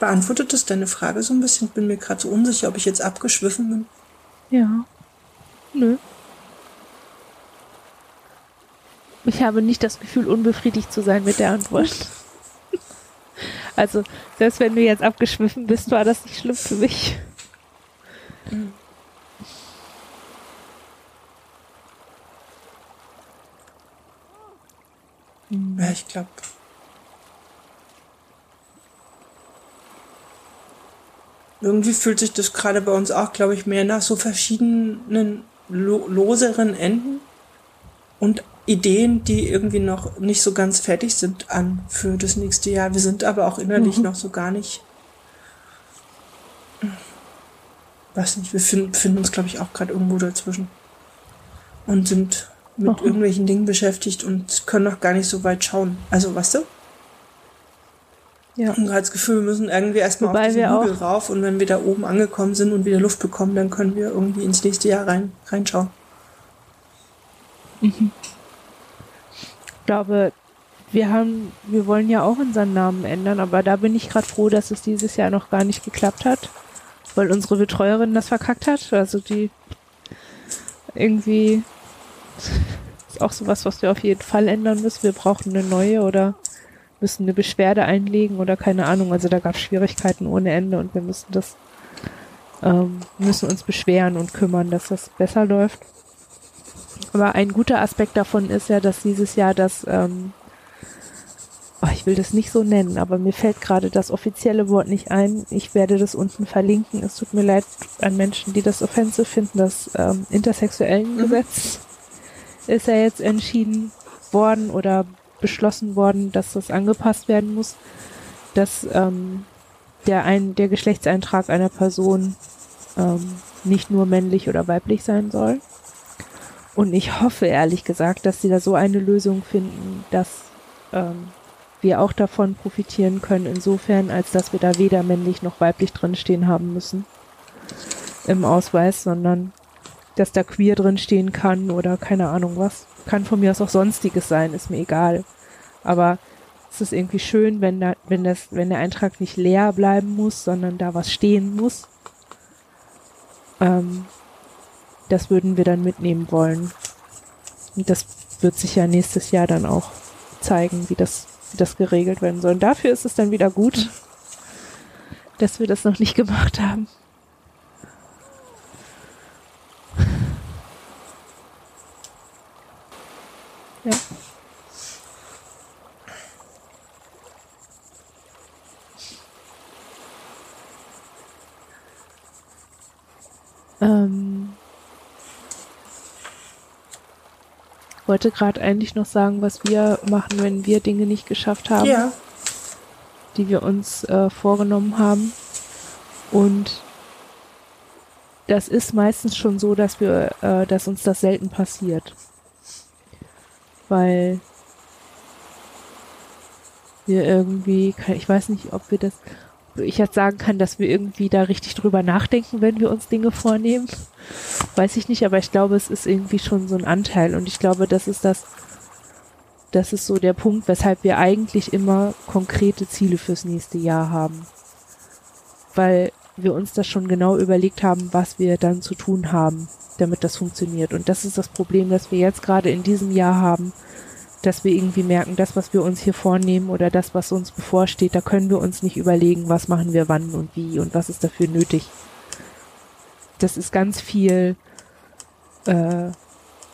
Beantwortet das deine Frage so ein bisschen? Bin mir gerade so unsicher, ob ich jetzt abgeschwiffen bin. Ja. Nö. Ich habe nicht das Gefühl, unbefriedigt zu sein mit der Antwort. Also, selbst wenn du jetzt abgeschwiffen bist, war das nicht schlimm für mich. Ja, ich glaube, irgendwie fühlt sich das gerade bei uns auch, glaube ich, mehr nach so verschiedenen lo loseren Enden und Ideen, die irgendwie noch nicht so ganz fertig sind an für das nächste Jahr. Wir sind aber auch innerlich mhm. noch so gar nicht. Weiß nicht, wir finden, finden uns, glaube ich, auch gerade irgendwo dazwischen. Und sind mit mhm. irgendwelchen Dingen beschäftigt und können noch gar nicht so weit schauen. Also, weißt du? Ja. Und das Gefühl, wir müssen irgendwie erstmal Wobei auf diesen Hügel rauf und wenn wir da oben angekommen sind und wieder Luft bekommen, dann können wir irgendwie ins nächste Jahr rein, reinschauen. Mhm. Ich glaube, wir haben, wir wollen ja auch unseren Namen ändern, aber da bin ich gerade froh, dass es dieses Jahr noch gar nicht geklappt hat, weil unsere Betreuerin das verkackt hat. Also die irgendwie ist auch sowas, was wir auf jeden Fall ändern müssen. Wir brauchen eine neue oder müssen eine Beschwerde einlegen oder keine Ahnung. Also da gab es Schwierigkeiten ohne Ende und wir müssen das, ähm, müssen uns beschweren und kümmern, dass das besser läuft. Aber ein guter Aspekt davon ist ja, dass dieses Jahr das, ähm, oh, ich will das nicht so nennen, aber mir fällt gerade das offizielle Wort nicht ein. Ich werde das unten verlinken. Es tut mir leid an Menschen, die das offensive finden. Das ähm, intersexuellen mhm. Gesetz ist ja jetzt entschieden worden oder beschlossen worden, dass das angepasst werden muss, dass ähm, der, ein, der Geschlechtseintrag einer Person ähm, nicht nur männlich oder weiblich sein soll. Und ich hoffe ehrlich gesagt, dass sie da so eine Lösung finden, dass ähm, wir auch davon profitieren können, insofern, als dass wir da weder männlich noch weiblich drinstehen haben müssen im Ausweis, sondern dass da queer drinstehen kann oder keine Ahnung was. Kann von mir aus auch sonstiges sein, ist mir egal. Aber es ist irgendwie schön, wenn da, wenn das, wenn der Eintrag nicht leer bleiben muss, sondern da was stehen muss. Ähm, das würden wir dann mitnehmen wollen. Und das wird sich ja nächstes Jahr dann auch zeigen, wie das, wie das geregelt werden soll. Und dafür ist es dann wieder gut, dass wir das noch nicht gemacht haben. Ähm, wollte gerade eigentlich noch sagen, was wir machen, wenn wir Dinge nicht geschafft haben, Ja. die wir uns äh, vorgenommen haben. Und das ist meistens schon so, dass wir, äh, dass uns das selten passiert, weil wir irgendwie, ich weiß nicht, ob wir das, ich jetzt sagen kann, dass wir irgendwie da richtig drüber nachdenken, wenn wir uns Dinge vornehmen. Weiß ich nicht, aber ich glaube, es ist irgendwie schon so ein Anteil und ich glaube, das ist das, das ist so der Punkt, weshalb wir eigentlich immer konkrete Ziele fürs nächste Jahr haben. Weil wir uns das schon genau überlegt haben, was wir dann zu tun haben, damit das funktioniert. Und das ist das Problem, das wir jetzt gerade in diesem Jahr haben, dass wir irgendwie merken, das, was wir uns hier vornehmen oder das, was uns bevorsteht, da können wir uns nicht überlegen, was machen wir wann und wie und was ist dafür nötig. Das ist ganz viel äh,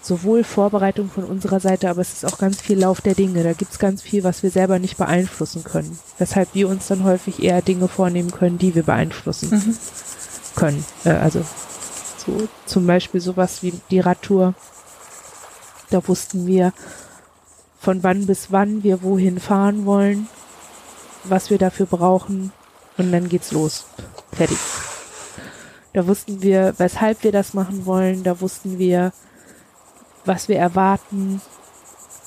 sowohl Vorbereitung von unserer Seite, aber es ist auch ganz viel Lauf der Dinge. Da gibt's ganz viel, was wir selber nicht beeinflussen können. Weshalb wir uns dann häufig eher Dinge vornehmen können, die wir beeinflussen können. Äh, also so zum Beispiel sowas wie die Radtour. Da wussten wir, von wann bis wann wir wohin fahren wollen, was wir dafür brauchen und dann geht's los. Fertig. Da wussten wir, weshalb wir das machen wollen, da wussten wir, was wir erwarten,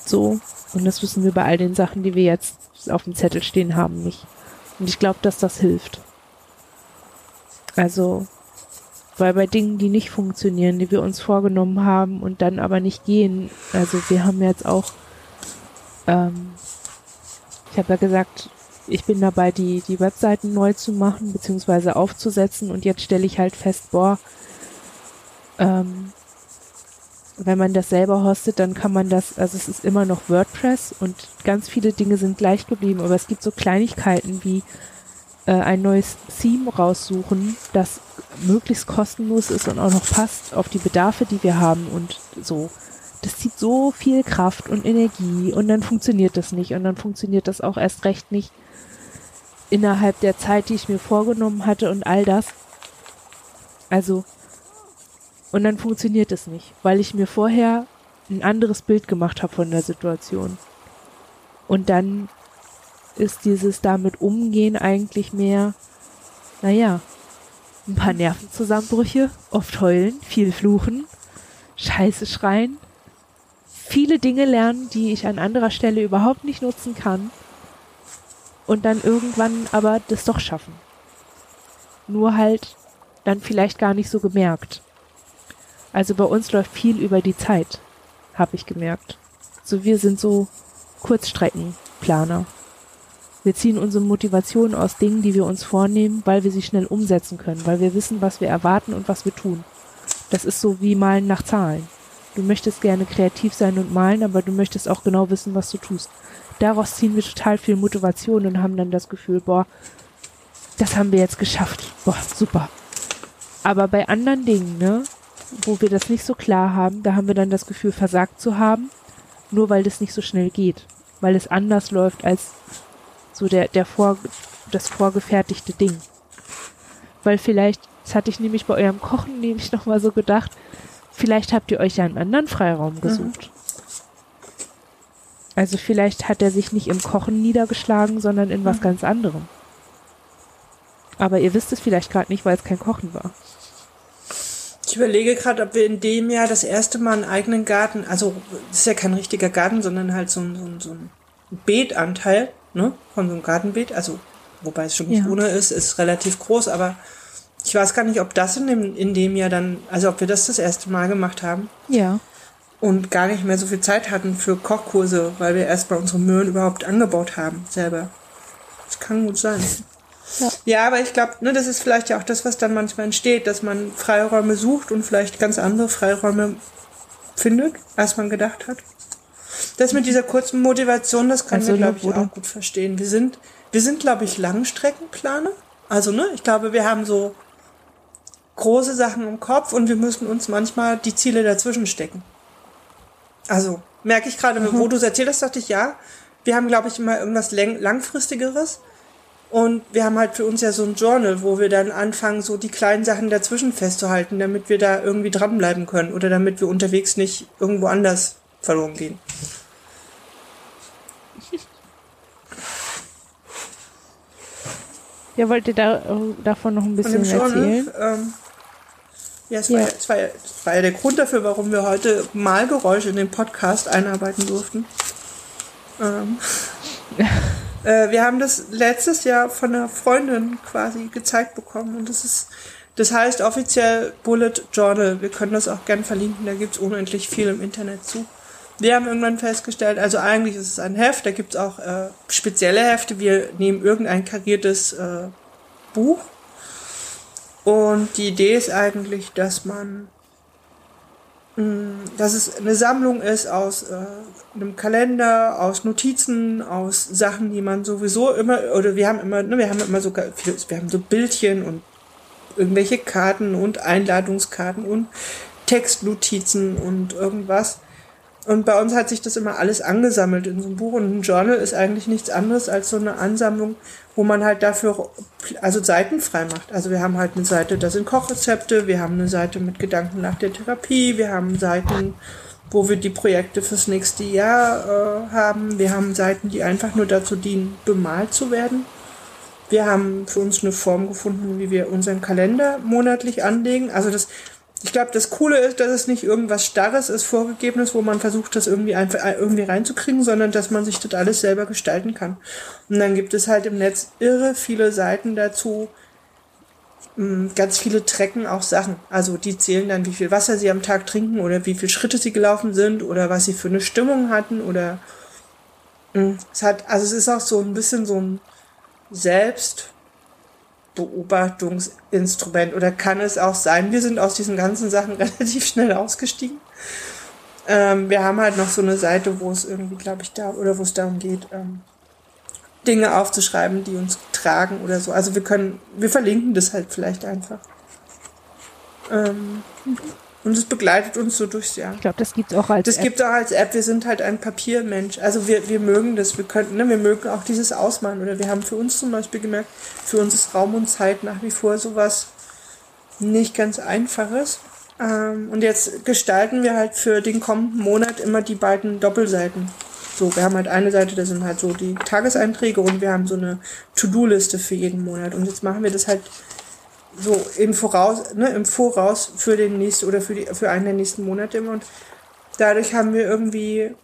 so. Und das wissen wir bei all den Sachen, die wir jetzt auf dem Zettel stehen haben, nicht. Und ich glaube, dass das hilft. Also, weil bei Dingen, die nicht funktionieren, die wir uns vorgenommen haben und dann aber nicht gehen, also wir haben jetzt auch ähm, ich habe ja gesagt, ich bin dabei, die, die Webseiten neu zu machen, beziehungsweise aufzusetzen und jetzt stelle ich halt fest, boah, ähm, wenn man das selber hostet, dann kann man das, also es ist immer noch WordPress und ganz viele Dinge sind gleich geblieben, aber es gibt so Kleinigkeiten wie äh, ein neues Theme raussuchen, das möglichst kostenlos ist und auch noch passt auf die Bedarfe, die wir haben und so das zieht so viel Kraft und Energie und dann funktioniert das nicht und dann funktioniert das auch erst recht nicht innerhalb der Zeit, die ich mir vorgenommen hatte und all das. Also, und dann funktioniert es nicht, weil ich mir vorher ein anderes Bild gemacht habe von der Situation. Und dann ist dieses damit umgehen eigentlich mehr, naja, ein paar Nervenzusammenbrüche, oft heulen, viel fluchen, Scheiße schreien, viele Dinge lernen, die ich an anderer Stelle überhaupt nicht nutzen kann und dann irgendwann aber das doch schaffen. Nur halt dann vielleicht gar nicht so gemerkt. Also bei uns läuft viel über die Zeit, habe ich gemerkt. So wir sind so Kurzstreckenplaner. Wir ziehen unsere Motivation aus Dingen, die wir uns vornehmen, weil wir sie schnell umsetzen können, weil wir wissen, was wir erwarten und was wir tun. Das ist so wie Malen nach Zahlen. Du möchtest gerne kreativ sein und malen, aber du möchtest auch genau wissen, was du tust. Daraus ziehen wir total viel Motivation und haben dann das Gefühl, boah, das haben wir jetzt geschafft. Boah, super. Aber bei anderen Dingen, ne, wo wir das nicht so klar haben, da haben wir dann das Gefühl, versagt zu haben, nur weil das nicht so schnell geht. Weil es anders läuft als so der, der vor, das vorgefertigte Ding. Weil vielleicht, das hatte ich nämlich bei eurem Kochen nämlich nochmal so gedacht, Vielleicht habt ihr euch ja einen anderen Freiraum gesucht. Also vielleicht hat er sich nicht im Kochen niedergeschlagen, sondern in was ganz anderem. Aber ihr wisst es vielleicht gerade nicht, weil es kein Kochen war. Ich überlege gerade, ob wir in dem Jahr das erste Mal einen eigenen Garten, also das ist ja kein richtiger Garten, sondern halt so ein, so ein, so ein Beetanteil, ne, von so einem Gartenbeet, also wobei es schon nicht Ja. ohne ist, ist relativ groß, aber ich weiß gar nicht, ob das in dem, in dem Jahr dann, also ob wir das das erste Mal gemacht haben Ja. und gar nicht mehr so viel Zeit hatten für Kochkurse, weil wir erst mal unsere Möhren überhaupt angebaut haben, selber. Das kann gut sein. Ja. Ja, aber ich glaube, ne, das ist vielleicht ja auch das, was dann manchmal entsteht, dass man Freiräume sucht und vielleicht ganz andere Freiräume findet, als man gedacht hat. Das mit dieser kurzen Motivation, das können Also, wir, glaube ich, auch gut verstehen. Wir sind, wir sind, glaube ich, Langstreckenplaner, Also, ne, ich glaube, wir haben so große Sachen im Kopf und wir müssen uns manchmal die Ziele dazwischen stecken. Also, merke ich gerade, mhm. wo du es erzählt hast, dachte ich, ja, wir haben, glaube ich, immer irgendwas langfristigeres. Und wir haben halt für uns ja so ein Journal, wo wir dann anfangen, so die kleinen Sachen dazwischen festzuhalten, damit wir da irgendwie dranbleiben können oder damit wir unterwegs nicht irgendwo anders verloren gehen. Ja, wollt ihr da, davon noch ein bisschen erzählen? Ähm, ja, es war ja. es, war es war ja der Grund dafür, warum wir heute Malgeräusche in den Podcast einarbeiten durften. Ähm, äh, wir haben das letztes Jahr von einer Freundin quasi gezeigt bekommen und das ist, das heißt offiziell Bullet Journal. Wir können das auch gern verlinken, da gibt's unendlich viel im Internet zu. Wir haben irgendwann festgestellt, also eigentlich ist es ein Heft, da gibt's auch äh, spezielle Hefte. Wir nehmen irgendein kariertes äh, Buch. Und die Idee ist eigentlich, dass man, mm, dass es eine Sammlung ist aus äh, einem Kalender, aus Notizen, aus Sachen, die man sowieso immer, oder wir haben immer, ne, wir haben immer sogar, wir haben so Bildchen und irgendwelche Karten und Einladungskarten und Textnotizen und irgendwas. Und bei uns hat sich das immer alles angesammelt in so einem Buch. Und ein Journal ist eigentlich nichts anderes als so eine Ansammlung, wo man halt dafür, also Seiten frei macht. Also wir haben halt eine Seite, da sind Kochrezepte, wir haben eine Seite mit Gedanken nach der Therapie, wir haben Seiten, wo wir die Projekte fürs nächste Jahr äh, haben. Wir haben Seiten, die einfach nur dazu dienen, bemalt zu werden. Wir haben für uns eine Form gefunden, wie wir unseren Kalender monatlich anlegen. Also das ich glaube, das Coole ist, dass es nicht irgendwas Starres ist, Vorgegebenes, wo man versucht, das irgendwie einfach äh, irgendwie reinzukriegen, sondern dass man sich das alles selber gestalten kann. Und dann gibt es halt im Netz irre viele Seiten dazu, hm, ganz viele trecken auch Sachen. Also die zählen dann, wie viel Wasser sie am Tag trinken oder wie viele Schritte sie gelaufen sind oder was sie für eine Stimmung hatten oder hm, es hat, also es ist auch so ein bisschen so ein Selbst Beobachtungsinstrument oder kann es auch sein, wir sind aus diesen ganzen Sachen relativ schnell ausgestiegen. Ähm, wir haben halt noch so eine Seite, wo es irgendwie, glaube ich, da oder wo es darum geht, ähm, Dinge aufzuschreiben, die uns tragen oder so. Also wir können, wir verlinken das halt vielleicht einfach. Ähm, und es begleitet uns so durchs Jahr. Ich glaube, das gibt's auch als das App. Das gibt's auch als App. Wir sind halt ein Papiermensch. Also wir, wir mögen das. Wir könnten, ne, wir mögen auch dieses Ausmalen. Oder wir haben für uns zum Beispiel gemerkt, für uns ist Raum und Zeit nach wie vor sowas nicht ganz Einfaches. Ähm, und jetzt gestalten wir halt für den kommenden Monat immer die beiden Doppelseiten. So, wir haben halt eine Seite, da sind halt so die Tageseinträge und wir haben so eine To-Do-Liste für jeden Monat. Und jetzt machen wir das halt so im Voraus, ne, im Voraus für den nächsten oder für die für einen der nächsten Monate immer und dadurch haben wir irgendwie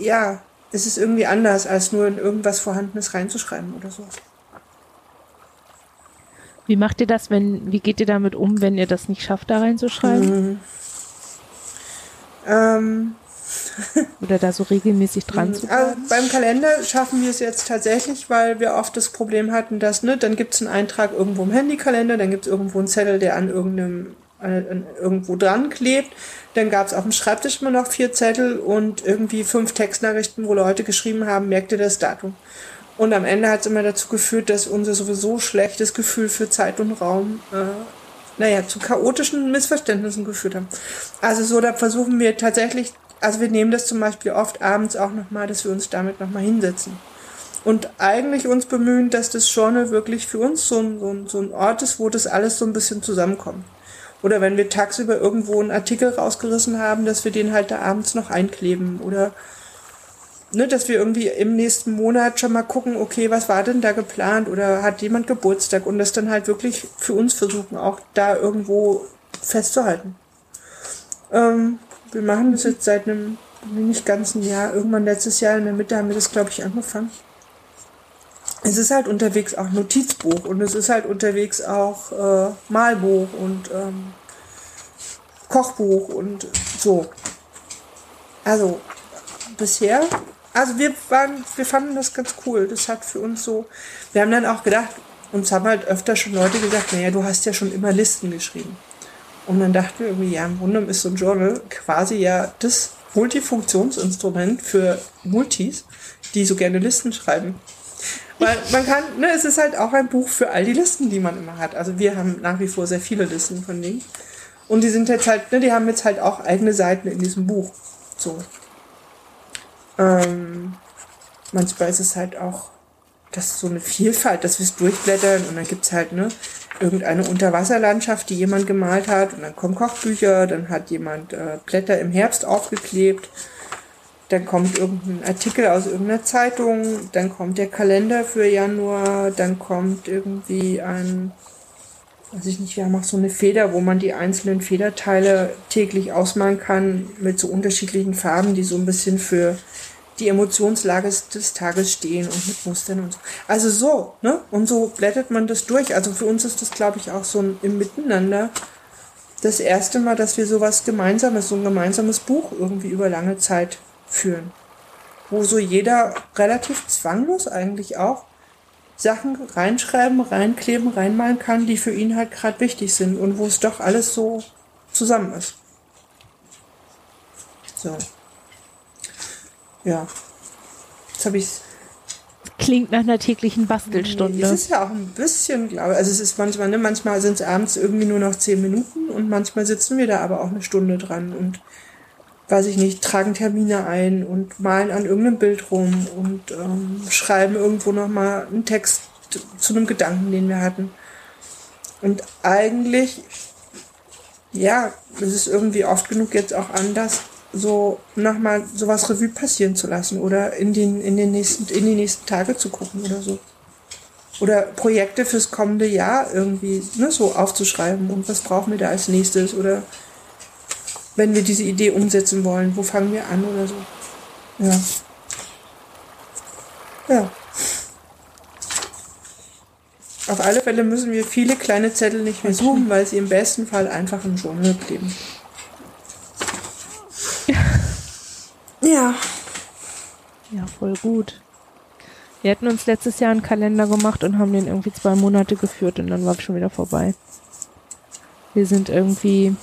ja, es ist irgendwie anders als nur in irgendwas Vorhandenes reinzuschreiben oder so. Wie macht ihr das, wenn wie geht ihr damit um, wenn ihr das nicht schafft, da reinzuschreiben? Mhm. Ähm, Oder da so regelmäßig dran zu also Beim Kalender schaffen wir es jetzt tatsächlich, weil wir oft das Problem hatten, dass, ne, dann gibt es einen Eintrag irgendwo im Handykalender, dann gibt es irgendwo einen Zettel, der an irgendeinem an, irgendwo dran klebt. Dann gab es auf dem Schreibtisch immer noch vier Zettel und irgendwie fünf Textnachrichten, wo Leute geschrieben haben, merkt ihr das Datum. Und am Ende hat es immer dazu geführt, dass unser sowieso schlechtes Gefühl für Zeit und Raum äh, naja, zu chaotischen Missverständnissen geführt haben. Also so, da versuchen wir tatsächlich also wir nehmen das zum Beispiel oft abends auch nochmal, dass wir uns damit nochmal hinsetzen. Und eigentlich uns bemühen, dass das Journal wirklich für uns so ein, so, ein, so ein Ort ist, wo das alles so ein bisschen zusammenkommt. Oder wenn wir tagsüber irgendwo einen Artikel rausgerissen haben, dass wir den halt da abends noch einkleben. Oder ne, dass wir irgendwie im nächsten Monat schon mal gucken, okay, was war denn da geplant? Oder hat jemand Geburtstag? Und das dann halt wirklich für uns versuchen, auch da irgendwo festzuhalten. Ähm, wir machen das jetzt seit einem nicht ganzen Jahr. Irgendwann letztes Jahr in der Mitte haben wir das, glaube ich, angefangen. Es ist halt unterwegs auch Notizbuch und es ist halt unterwegs auch äh, Malbuch und ähm, Kochbuch und so. Also bisher, also wir waren, wir fanden das ganz cool. Das hat für uns so, wir haben dann auch gedacht, uns haben halt öfter schon Leute gesagt, naja, du hast ja schon immer Listen geschrieben. Und dann dachten wir irgendwie, ja, im Grunde ist so ein Journal quasi ja das Multifunktionsinstrument für Multis, die so gerne Listen schreiben. Weil man kann, ne, es ist halt auch ein Buch für all die Listen, die man immer hat. Also wir haben nach wie vor sehr viele Listen von Dingen. Und die sind jetzt halt, ne, die haben jetzt halt auch eigene Seiten in diesem Buch. So. Ähm, manchmal ist es halt auch, das ist so eine Vielfalt, dass wir es durchblättern und dann gibt's halt, ne, irgendeine Unterwasserlandschaft, die jemand gemalt hat und dann kommen Kochbücher, dann hat jemand äh, Blätter im Herbst aufgeklebt, dann kommt irgendein Artikel aus irgendeiner Zeitung, dann kommt der Kalender für Januar, dann kommt irgendwie ein, weiß ich nicht, wir haben auch so eine Feder, wo man die einzelnen Federteile täglich ausmalen kann mit so unterschiedlichen Farben, die so ein bisschen für die Emotionslage des Tages stehen und mit Mustern und so. Also so, ne? Und so blättert man das durch. Also für uns ist das, glaube ich, auch so ein, im Miteinander das erste Mal, dass wir sowas Gemeinsames, so ein gemeinsames Buch irgendwie über lange Zeit führen. Wo so jeder relativ zwanglos eigentlich auch Sachen reinschreiben, reinkleben, reinmalen kann, die für ihn halt gerade wichtig sind und wo es doch alles so zusammen ist. So. Ja. Jetzt habe ich Klingt nach einer täglichen Bastelstunde. Es ist ja auch ein bisschen, glaube ich. Also es ist manchmal, ne, manchmal sind es abends irgendwie nur noch zehn Minuten und manchmal sitzen wir da aber auch eine Stunde dran und weiß ich nicht, tragen Termine ein und malen an irgendeinem Bild rum und ähm, schreiben irgendwo nochmal einen Text zu einem Gedanken, den wir hatten. Und eigentlich, ja, es ist irgendwie oft genug jetzt auch anders, so nochmal sowas Revue passieren zu lassen oder in den, in den nächsten, in die nächsten Tage zu gucken oder so. Oder Projekte fürs kommende Jahr irgendwie, ne, so aufzuschreiben und was brauchen wir da als nächstes oder wenn wir diese Idee umsetzen wollen, wo fangen wir an oder so. Ja. Ja. Auf alle Fälle müssen wir viele kleine Zettel nicht mehr suchen, weil sie im besten Fall einfach im Journal kleben. Ja. Ja, voll gut. Wir hatten uns letztes Jahr einen Kalender gemacht und haben den irgendwie zwei Monate geführt und dann war es schon wieder vorbei. Wir sind irgendwie.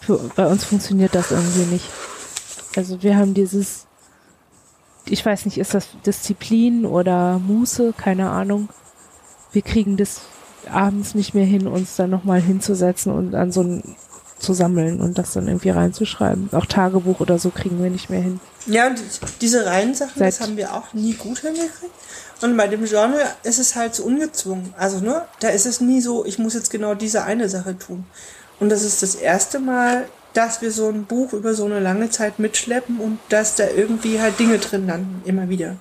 Für, bei uns funktioniert das irgendwie nicht. Also wir haben dieses. Ich weiß nicht, ist das Disziplin oder Muße? Keine Ahnung. Wir kriegen das abends nicht mehr hin, uns dann nochmal hinzusetzen und an so ein zu sammeln und das dann irgendwie reinzuschreiben. Auch Tagebuch oder so kriegen wir nicht mehr hin. Ja, und diese Reihensachen, Seit das haben wir auch nie gut hingekriegt. Und bei dem Journal ist es halt so ungezwungen. Also, ne, da ist es nie so, ich muss jetzt genau diese eine Sache tun. Und das ist das erste Mal, dass wir so ein Buch über so eine lange Zeit mitschleppen und dass da irgendwie halt Dinge drin landen, immer wieder.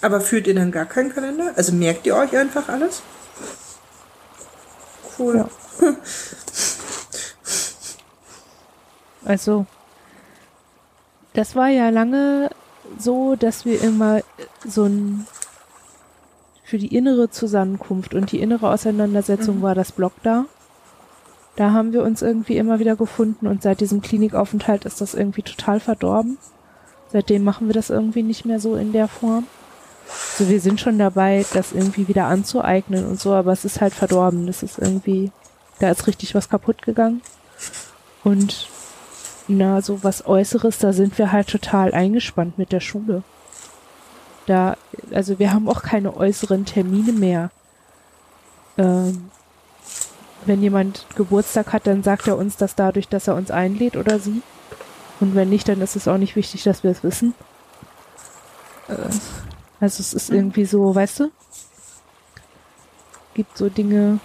Aber führt ihr dann gar keinen Kalender? Also merkt ihr euch einfach alles? Cool. Ja. Also, das war ja lange so, dass wir immer so ein für die innere Zusammenkunft und die innere Auseinandersetzung mhm. war das Blog da. Da haben wir uns irgendwie immer wieder gefunden und seit diesem Klinikaufenthalt ist das irgendwie total verdorben. Seitdem machen wir das irgendwie nicht mehr so in der Form. So, wir sind schon dabei, das irgendwie wieder anzueignen und so, aber es ist halt verdorben. Das ist irgendwie, da ist richtig was kaputt gegangen. Und na, so was Äußeres, da sind wir halt total eingespannt mit der Schule. Da, also wir haben auch keine äußeren Termine mehr. Ähm, wenn jemand Geburtstag hat, dann sagt er uns das dadurch, dass er uns einlädt oder sie. Und wenn nicht, dann ist es auch nicht wichtig, dass wir es wissen. Äh, also es ist irgendwie so, weißt du? Gibt so Dinge.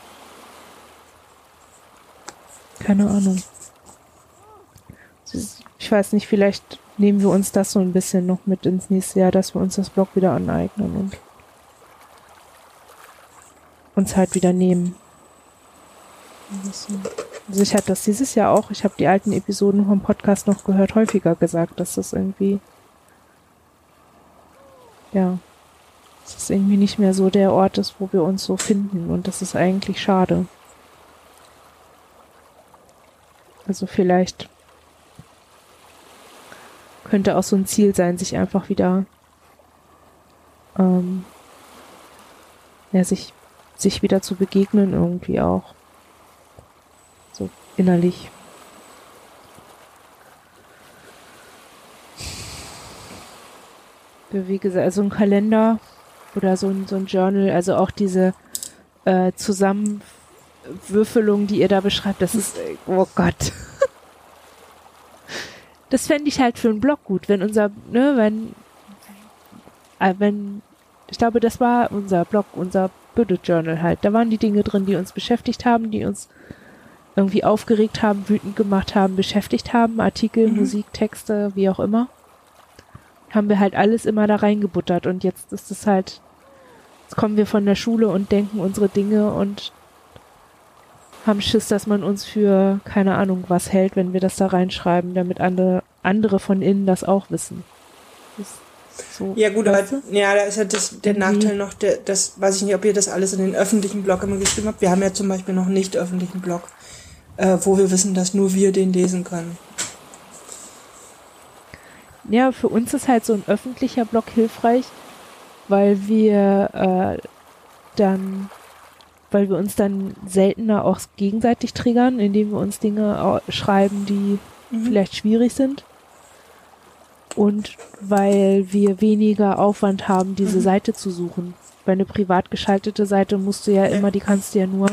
Keine Ahnung. Ich weiß nicht, vielleicht nehmen wir uns das so ein bisschen noch mit ins nächste Jahr, dass wir uns das Blog wieder aneignen und uns halt wieder nehmen. Also ich habe das dieses Jahr auch, ich habe die alten Episoden vom Podcast noch gehört, häufiger gesagt, dass das irgendwie ja, es ist irgendwie nicht mehr so der Ort ist, wo wir uns so finden und das ist eigentlich schade. Also vielleicht könnte auch so ein Ziel sein, sich einfach wieder ähm, ja, sich, sich wieder zu begegnen irgendwie auch. So innerlich. wie gesagt, also ein Kalender oder so ein, so ein Journal, also auch diese äh, Zusammenwürfelung, die ihr da beschreibt, das ist, oh Gott. das fände ich halt für einen Blog gut, wenn unser, ne, wenn, äh, wenn, ich glaube, das war unser Blog, unser Bullet Journal halt. Da waren die Dinge drin, die uns beschäftigt haben, die uns irgendwie aufgeregt haben, wütend gemacht haben, beschäftigt haben, Artikel, mhm. Musik, Texte, wie auch immer. Haben wir halt alles immer da reingebuttert und jetzt ist es halt, jetzt kommen wir von der Schule und denken unsere Dinge und haben Schiss, dass man uns für keine Ahnung was hält, wenn wir das da reinschreiben, damit andere, andere von innen das auch wissen. Das so, ja gut, aber ja, da ist ja das, der Nachteil noch, der, das weiß ich nicht, ob ihr das alles in den öffentlichen Blog immer geschrieben habt. Wir haben ja zum Beispiel noch nicht öffentlichen Blog, äh, wo wir wissen, dass nur wir den lesen können. Ja, für uns ist halt so ein öffentlicher Blog hilfreich, weil wir äh, dann weil wir uns dann seltener auch gegenseitig triggern, indem wir uns Dinge schreiben, die mhm. vielleicht schwierig sind. Und weil wir weniger Aufwand haben, diese mhm. Seite zu suchen. Bei eine privat geschaltete Seite musst du ja immer, die kannst du ja nur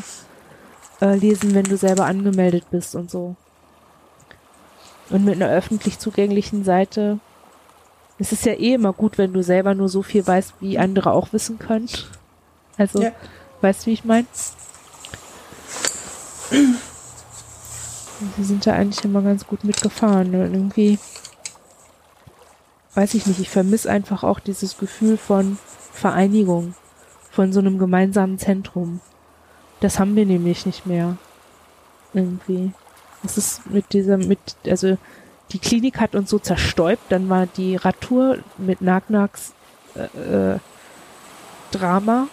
äh, lesen, wenn du selber angemeldet bist und so. Und mit einer öffentlich zugänglichen Seite ist es ja eh immer gut, wenn du selber nur so viel weißt, wie andere auch wissen können. Also ja. Weißt du, wie ich meine? Sie sind da eigentlich immer ganz gut mitgefahren. Und irgendwie, weiß ich nicht, ich vermisse einfach auch dieses Gefühl von Vereinigung, von so einem gemeinsamen Zentrum. Das haben wir nämlich nicht mehr. Irgendwie. Das ist mit dieser, mit, also die Klinik hat uns so zerstäubt, dann war die Radtour mit Nagnaks äh, äh, Drama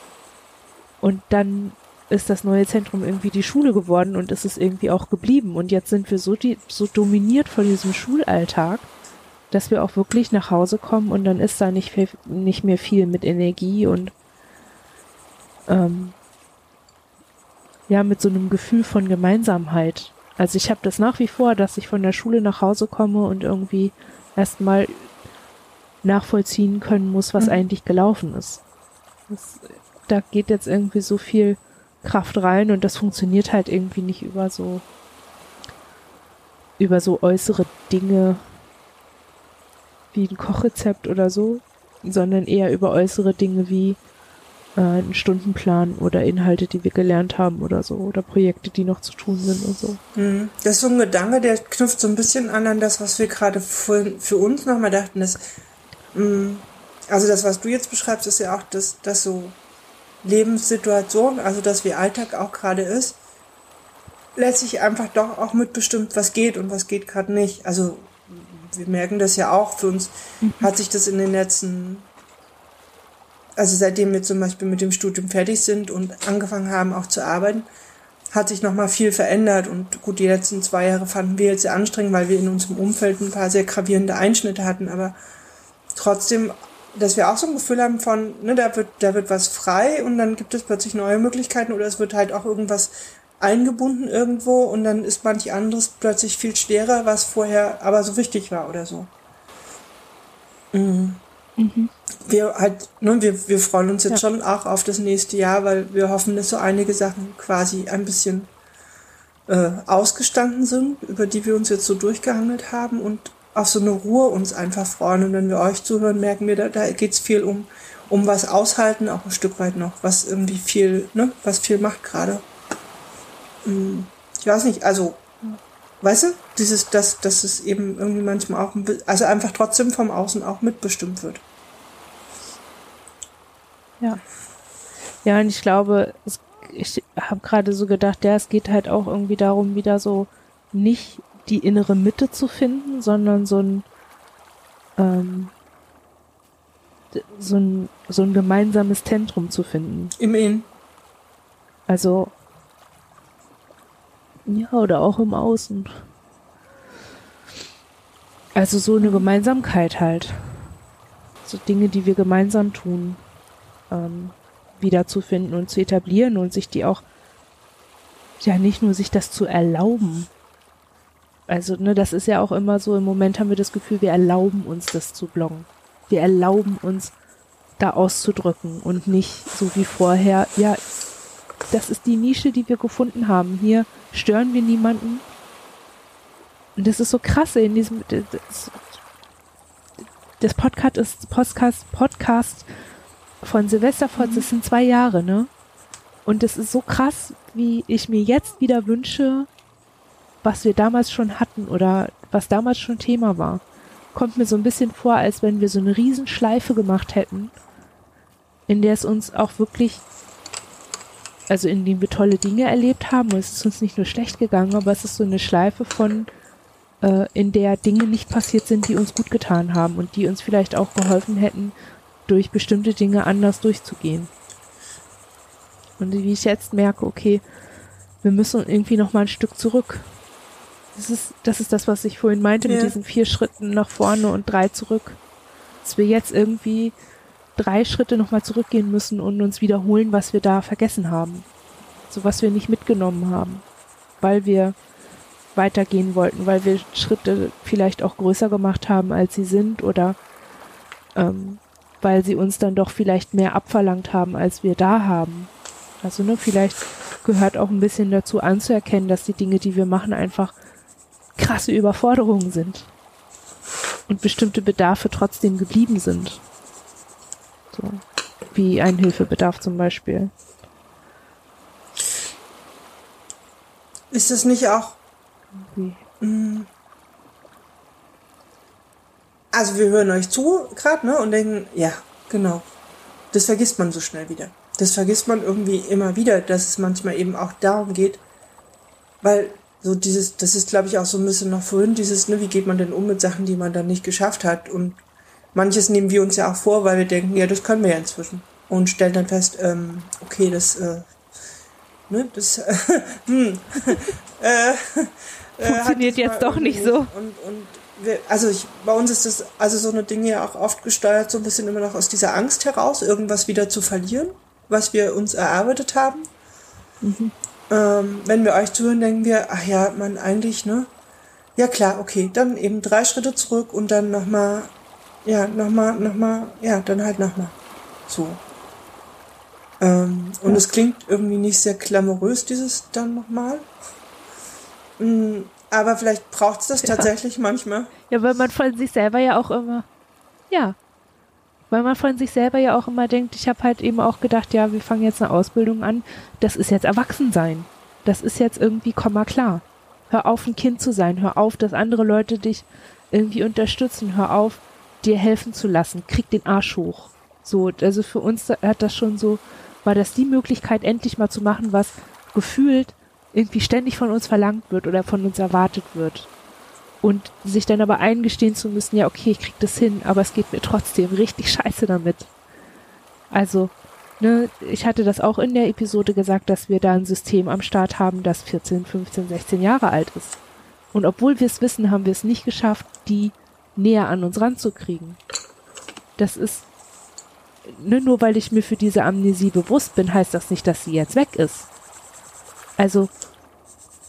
und dann ist das neue Zentrum irgendwie die Schule geworden und ist es irgendwie auch geblieben. Und jetzt sind wir so, die, so dominiert von diesem Schulalltag, dass wir auch wirklich nach Hause kommen und dann ist da nicht, nicht mehr viel mit Energie und ähm, ja, mit so einem Gefühl von Gemeinsamkeit. Also ich habe das nach wie vor, dass ich von der Schule nach Hause komme und irgendwie erstmal nachvollziehen können muss, was mhm. eigentlich gelaufen ist. Das da geht jetzt irgendwie so viel Kraft rein und das funktioniert halt irgendwie nicht über so über so äußere Dinge wie ein Kochrezept oder so, sondern eher über äußere Dinge wie äh, einen Stundenplan oder Inhalte, die wir gelernt haben oder so oder Projekte, die noch zu tun sind und so. Mhm. Das ist so ein Gedanke, der knüpft so ein bisschen an an das, was wir gerade für, für uns nochmal dachten, dass mh, mm, also das, was du jetzt beschreibst, ist ja auch das, das so Lebenssituation, also das wie Alltag auch gerade ist, letztlich einfach doch auch mitbestimmt, was geht und was geht gerade nicht. Also wir merken das ja auch, für uns mhm. hat sich das in den letzten, also seitdem wir zum Beispiel mit dem Studium fertig sind und angefangen haben auch zu arbeiten, hat sich nochmal viel verändert und gut, die letzten zwei Jahre fanden wir jetzt sehr anstrengend, weil wir in unserem Umfeld ein paar sehr gravierende Einschnitte hatten, aber trotzdem dass wir auch so ein Gefühl haben von, ne, da wird, da wird was frei und dann gibt es plötzlich neue Möglichkeiten oder es wird halt auch irgendwas eingebunden irgendwo und dann ist manch anderes plötzlich viel schwerer, was vorher aber so wichtig war oder so. Mhm. Mhm. Wir halt, ne, wir, wir freuen uns jetzt ja. schon auch auf das nächste Jahr, weil wir hoffen, dass so einige Sachen quasi ein bisschen äh, ausgestanden sind, über die wir uns jetzt so durchgehandelt haben und auf so eine Ruhe uns einfach freuen. Und wenn wir euch zuhören, merken wir, da, da geht es viel um, um was aushalten, auch ein Stück weit noch, was irgendwie viel, ne, was viel macht gerade. Hm, ich weiß nicht, also, weißt du, dieses, dass, dass es eben irgendwie manchmal auch, also einfach trotzdem vom Außen auch mitbestimmt wird. Ja. Ja, und ich glaube, es, ich habe gerade so gedacht, ja, es geht halt auch irgendwie darum, wieder so nicht die innere Mitte zu finden, sondern so ein, ähm, so ein, so ein gemeinsames Zentrum zu finden. Im Innen. Also, ja, oder auch im Außen. Also so eine Gemeinsamkeit halt. So Dinge, die wir gemeinsam tun, ähm, wiederzufinden und zu etablieren und sich die auch, ja, nicht nur sich das zu erlauben, also, ne, das ist ja auch immer so, im Moment haben wir das Gefühl, wir erlauben uns das zu bloggen. wir erlauben uns da auszudrücken und nicht so wie vorher, ja, das ist die Nische, die wir gefunden haben. Hier stören wir niemanden. Und das ist so krass in diesem, das, das Podcast ist Podcast, Podcast von Silvesterfotz, das sind zwei Jahre, ne? Und es ist so krass, wie ich mir jetzt wieder wünsche, was wir damals schon hatten oder was damals schon Thema war. Kommt mir so ein bisschen vor, als wenn wir so eine Riesenschleife gemacht hätten, in der es uns auch wirklich, also in dem wir tolle Dinge erlebt haben und es ist uns nicht nur schlecht gegangen, aber es ist so eine Schleife von, äh, in der Dinge nicht passiert sind, die uns gut getan haben und die uns vielleicht auch geholfen hätten, durch bestimmte Dinge anders durchzugehen. Und wie ich jetzt merke, okay, wir müssen irgendwie noch mal ein Stück zurück. Das ist, das ist das, was ich vorhin meinte ja. mit diesen vier Schritten nach vorne und drei zurück. Dass wir jetzt irgendwie drei Schritte noch mal zurückgehen müssen und uns wiederholen, was wir da vergessen haben. So was wir nicht mitgenommen haben. Weil wir weitergehen wollten, weil wir Schritte vielleicht auch größer gemacht haben, als sie sind oder ähm, weil sie uns dann doch vielleicht mehr abverlangt haben, als wir da haben. Also ne, vielleicht gehört auch ein bisschen dazu anzuerkennen, dass die Dinge, die wir machen, einfach krasse Überforderungen sind. Und bestimmte Bedarfe trotzdem geblieben sind. So. Wie ein Hilfebedarf zum Beispiel. Ist das nicht auch. Wie? Mm. Also wir hören euch zu gerade, ne? Und denken, ja, genau. Das vergisst man so schnell wieder das vergisst man irgendwie immer wieder, dass es manchmal eben auch darum geht, weil so dieses, das ist glaube ich auch so ein bisschen noch vorhin dieses, ne, wie geht man denn um mit Sachen, die man dann nicht geschafft hat und manches nehmen wir uns ja auch vor, weil wir denken, ja, das können wir ja inzwischen und stellen dann fest, ähm, okay, das, äh, ne, das, äh, hm, äh, funktioniert jetzt doch nicht so. Und, und wir, also ich, bei uns ist das, also so eine Dinge ja auch oft gesteuert, so ein bisschen immer noch aus dieser Angst heraus, irgendwas wieder zu verlieren was wir uns erarbeitet haben. Mhm. Ähm, wenn wir euch zuhören, denken wir, ach ja, man eigentlich, ne? Ja klar, okay, dann eben drei Schritte zurück und dann nochmal, ja, nochmal, nochmal, ja, dann halt nochmal. So. Ähm, und es klingt irgendwie nicht sehr glamourös, dieses dann nochmal. Aber vielleicht braucht es das ja. tatsächlich manchmal. Ja, weil man von sich selber ja auch immer, ja, weil man von sich selber ja auch immer denkt, ich habe halt eben auch gedacht, ja, wir fangen jetzt eine Ausbildung an, das ist jetzt Erwachsensein. Das ist jetzt irgendwie, komm mal klar. Hör auf, ein Kind zu sein. Hör auf, dass andere Leute dich irgendwie unterstützen. Hör auf, dir helfen zu lassen. Krieg den Arsch hoch. So, also für uns hat das schon so, war das die Möglichkeit, endlich mal zu machen, was gefühlt irgendwie ständig von uns verlangt wird oder von uns erwartet wird und sich dann aber eingestehen zu müssen, ja, okay, ich krieg das hin, aber es geht mir trotzdem richtig scheiße damit. Also, ne, ich hatte das auch in der Episode gesagt, dass wir da ein System am Start haben, das 14, 15, 16 Jahre alt ist. Und obwohl wir es wissen, haben wir es nicht geschafft, die näher an uns ranzukriegen. Das ist, ne, nur weil ich mir für diese Amnesie bewusst bin, heißt das nicht, dass sie jetzt weg ist. Also,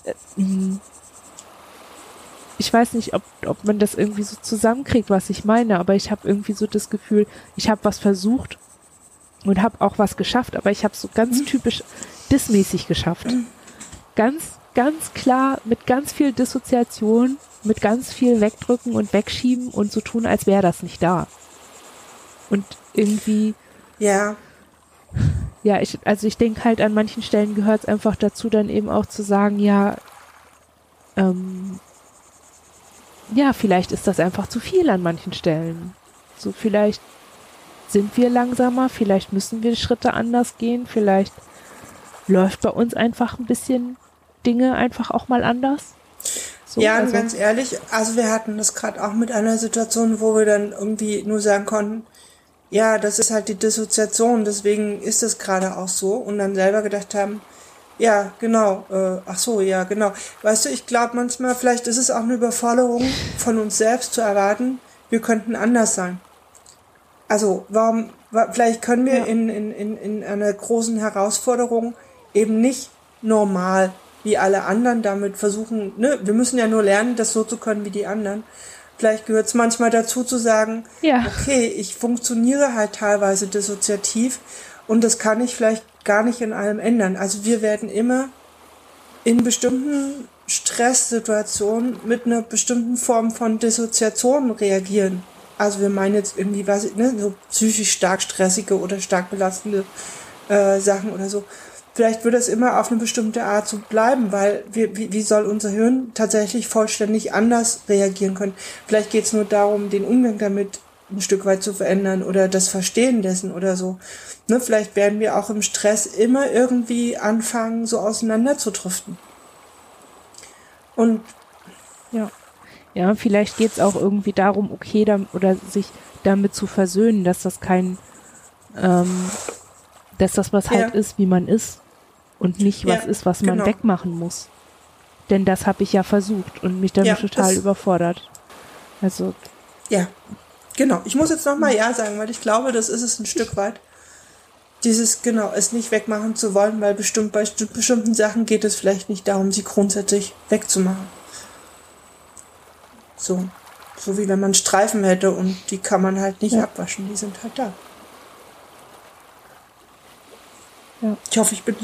äh, ich weiß nicht, ob, ob man das irgendwie so zusammenkriegt, was ich meine, aber ich habe irgendwie so das Gefühl, ich habe was versucht und habe auch was geschafft, aber ich habe so ganz mhm. typisch dismäßig geschafft. Ganz, ganz klar mit ganz viel Dissoziation, mit ganz viel Wegdrücken und Wegschieben und so tun, als wäre das nicht da. Und irgendwie. Ja. Ja, ich, also ich denke halt an manchen Stellen gehört es einfach dazu, dann eben auch zu sagen, ja, ähm, ja, vielleicht ist das einfach zu viel an manchen Stellen. So vielleicht sind wir langsamer, vielleicht müssen wir Schritte anders gehen, vielleicht läuft bei uns einfach ein bisschen Dinge einfach auch mal anders. So, ja, also ganz ehrlich, also wir hatten das gerade auch mit einer Situation, wo wir dann irgendwie nur sagen konnten, ja, das ist halt die Dissoziation, deswegen ist es gerade auch so und dann selber gedacht haben, ja, genau. Äh, ach so, ja, genau. Weißt du, ich glaube manchmal, vielleicht ist es auch eine Überforderung von uns selbst zu erwarten, wir könnten anders sein. Also, warum, vielleicht können wir ja. in, in, in, in einer großen Herausforderung eben nicht normal wie alle anderen damit versuchen, ne, wir müssen ja nur lernen, das so zu können wie die anderen. Vielleicht gehört es manchmal dazu zu sagen, Ja. okay, ich funktioniere halt teilweise dissoziativ und das kann ich vielleicht gar nicht in allem ändern. Also wir werden immer in bestimmten Stresssituationen mit einer bestimmten Form von Dissoziation reagieren. Also wir meinen jetzt irgendwie, was, ne, so psychisch stark stressige oder stark belastende äh, Sachen oder so. Vielleicht wird es immer auf eine bestimmte Art so bleiben, weil wir, wie, wie soll unser Hirn tatsächlich vollständig anders reagieren können? Vielleicht geht es nur darum, den Umgang damit ein Stück weit zu verändern oder das Verstehen dessen oder so. Ne, vielleicht werden wir auch im Stress immer irgendwie anfangen, so auseinander zu driften. Und Ja. Ja, vielleicht geht's auch irgendwie darum, okay, dann, oder sich damit zu versöhnen, dass das kein, ähm, dass das was halt Ja. ist, wie man ist und nicht was Ja, ist, was man genau. wegmachen muss. Denn das habe ich ja versucht und mich dann Ja, total überfordert. Also, Ja, genau. Ich muss jetzt nochmal Ja sagen, weil ich glaube, das ist es ein Stück weit. Dieses, genau, es nicht wegmachen zu wollen, weil bestimmt bei bestimmten Sachen geht es vielleicht nicht darum, sie grundsätzlich wegzumachen. So. So wie wenn man Streifen hätte und die kann man halt nicht Ja. abwaschen, die sind halt da. Ja. Ich hoffe, ich bin.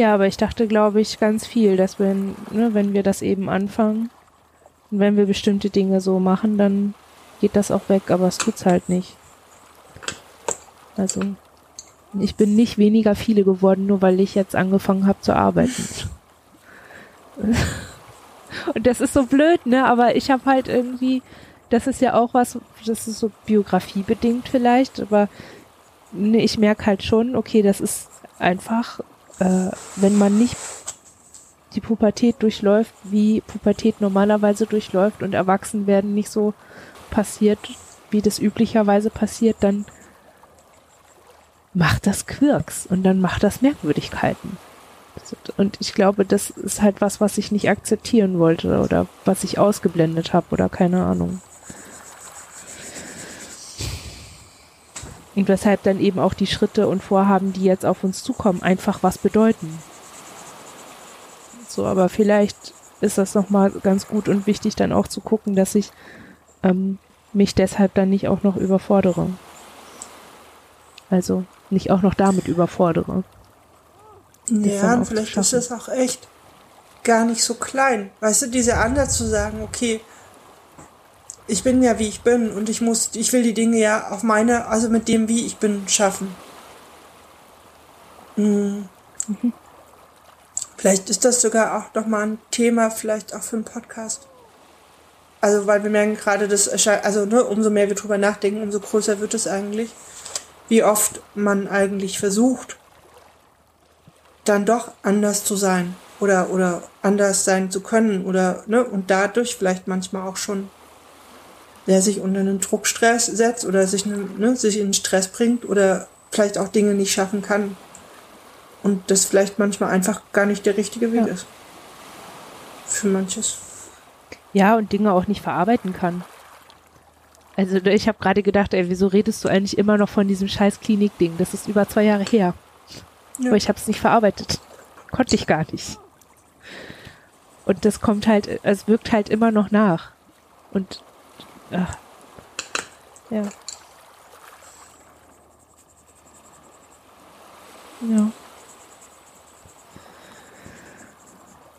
Ja, aber ich dachte, glaube ich, ganz viel, dass wenn, ne, wenn wir das eben anfangen und wenn wir bestimmte Dinge so machen, dann geht das auch weg, aber es tut's halt nicht. Also, ich bin nicht weniger viele geworden, nur weil ich jetzt angefangen habe zu arbeiten. Und das ist so blöd, ne? Aber ich habe halt irgendwie, das ist ja auch was, das ist so biografiebedingt vielleicht, aber ne, ich merke halt schon, okay, das ist einfach, äh, wenn man nicht die Pubertät durchläuft, wie Pubertät normalerweise durchläuft und Erwachsenwerden nicht so passiert, wie das üblicherweise passiert, dann macht das Quirks und dann macht das Merkwürdigkeiten. Und ich glaube, das ist halt was, was ich nicht akzeptieren wollte oder was ich ausgeblendet habe oder keine Ahnung. Und weshalb dann eben auch die Schritte und Vorhaben, die jetzt auf uns zukommen, einfach was bedeuten. So, aber vielleicht ist das nochmal ganz gut und wichtig, dann auch zu gucken, dass ich ähm, mich deshalb dann nicht auch noch überfordere. Also nicht auch noch damit überfordere. Ja, und vielleicht ist es auch echt gar nicht so klein. Weißt du, dieser Ansatz zu sagen, okay, ich bin ja wie ich bin und ich muss, ich will die Dinge ja auf meine, also mit dem wie ich bin, schaffen. Hm. Vielleicht ist das sogar auch nochmal ein Thema, vielleicht auch für einen Podcast. Also, weil wir merken gerade, das also, ne, umso mehr wir drüber nachdenken, umso größer wird es eigentlich, wie oft man eigentlich versucht, dann doch anders zu sein oder oder anders sein zu können oder ne und dadurch vielleicht manchmal auch schon der sich unter einen Druckstress setzt oder sich einen, ne, sich in Stress bringt oder vielleicht auch Dinge nicht schaffen kann und das vielleicht manchmal einfach gar nicht der richtige Weg Ja. ist für manches Ja, und Dinge auch nicht verarbeiten kann. Also ich habe gerade gedacht, ey, wieso redest du eigentlich immer noch von diesem scheiß Klinik-Ding? Das ist über zwei Jahre her. Ja. Aber ich habe es nicht verarbeitet. Konnte ich gar nicht. Und das kommt halt, es wirkt halt immer noch nach. Und ach, ja. Ja.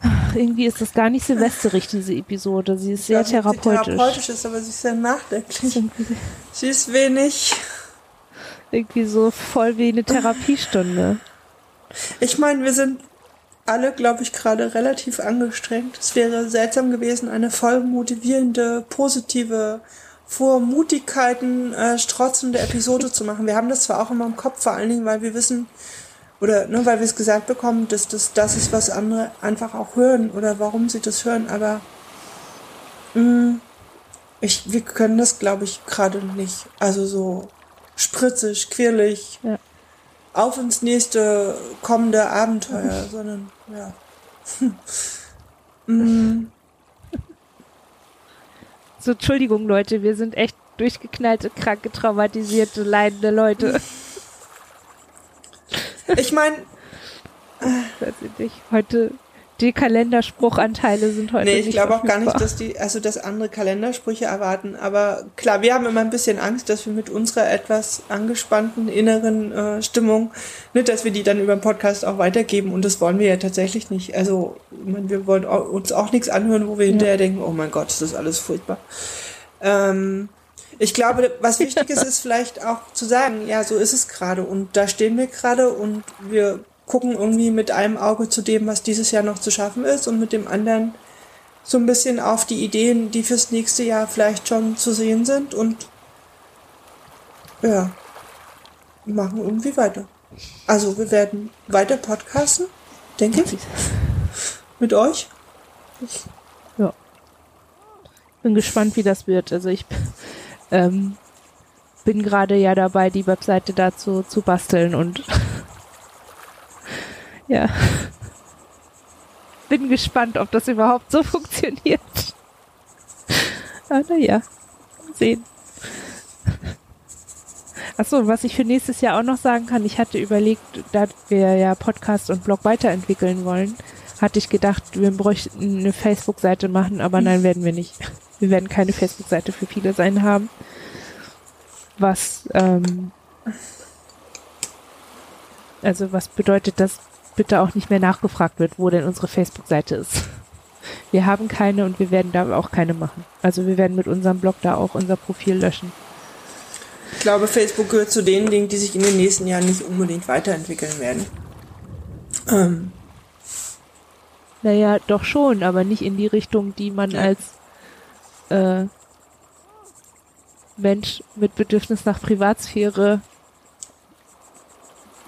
Ach, irgendwie ist das gar nicht silvesterig, diese Episode. Sie ist sehr nicht, ob sie therapeutisch. therapeutisch ist aber sie ist sehr nachdenklich sie ist wenig irgendwie so voll wie eine Therapiestunde. Ich meine, wir sind alle, glaube ich, gerade relativ angestrengt. Es wäre seltsam gewesen, eine voll motivierende, positive, vor Mutigkeiten äh, strotzende Episode zu machen. Wir haben das zwar auch immer im Kopf, vor allen Dingen, weil wir wissen, oder ne, weil wir es gesagt bekommen, dass das das ist, was andere einfach auch hören oder warum sie das hören, aber mh, ich, wir können das, glaube ich, gerade nicht. Also so spritzig, quirlig, Ja. Auf ins nächste kommende Abenteuer, sondern ja. Mm, So, Entschuldigung, Leute, wir sind echt durchgeknallte, kranke, traumatisierte, leidende Leute. Ich meine, nicht. Heute die Kalenderspruchanteile sind heute Nee, ich glaube auch gar nicht, dass die, also dass andere Kalendersprüche erwarten. Aber klar, wir haben immer ein bisschen Angst, dass wir mit unserer etwas angespannten inneren äh, Stimmung, nicht, dass wir die dann über den Podcast auch weitergeben. Und das wollen wir ja tatsächlich nicht. Also, meine, wir wollen auch, uns auch nichts anhören, wo wir hinterher denken, oh mein Gott, ist das alles furchtbar. Ähm, ich glaube, was wichtig ist, ist vielleicht auch zu sagen, ja, so ist es gerade und da stehen wir gerade und wir gucken irgendwie mit einem Auge zu dem, was dieses Jahr noch zu schaffen ist und mit dem anderen so ein bisschen auf die Ideen, die fürs nächste Jahr vielleicht schon zu sehen sind und ja, machen irgendwie weiter. Also wir werden weiter podcasten, denke ich, mit euch. Ja. Bin gespannt, wie das wird. Also ich ähm, bin gerade ja dabei, die Webseite dazu zu basteln und ja. Bin gespannt, ob das überhaupt so funktioniert. Aber naja, sehen. Achso, was ich für nächstes Jahr auch noch sagen kann, ich hatte überlegt, da wir ja Podcast und Blog weiterentwickeln wollen, hatte ich gedacht, wir bräuchten eine Facebook-Seite machen, aber nein, werden wir nicht. Wir werden keine Facebook-Seite für viele sein haben. Was, ähm, also was bedeutet das, bitte auch nicht mehr nachgefragt wird, wo denn unsere Facebook-Seite ist. Wir haben keine und wir werden da auch keine machen. Also wir werden mit unserem Blog da auch unser Profil löschen. Ich glaube, Facebook gehört zu den Dingen, die sich in den nächsten Jahren nicht unbedingt weiterentwickeln werden. Ähm, Naja, doch schon, aber nicht in die Richtung, die man als äh, Mensch mit Bedürfnis nach Privatsphäre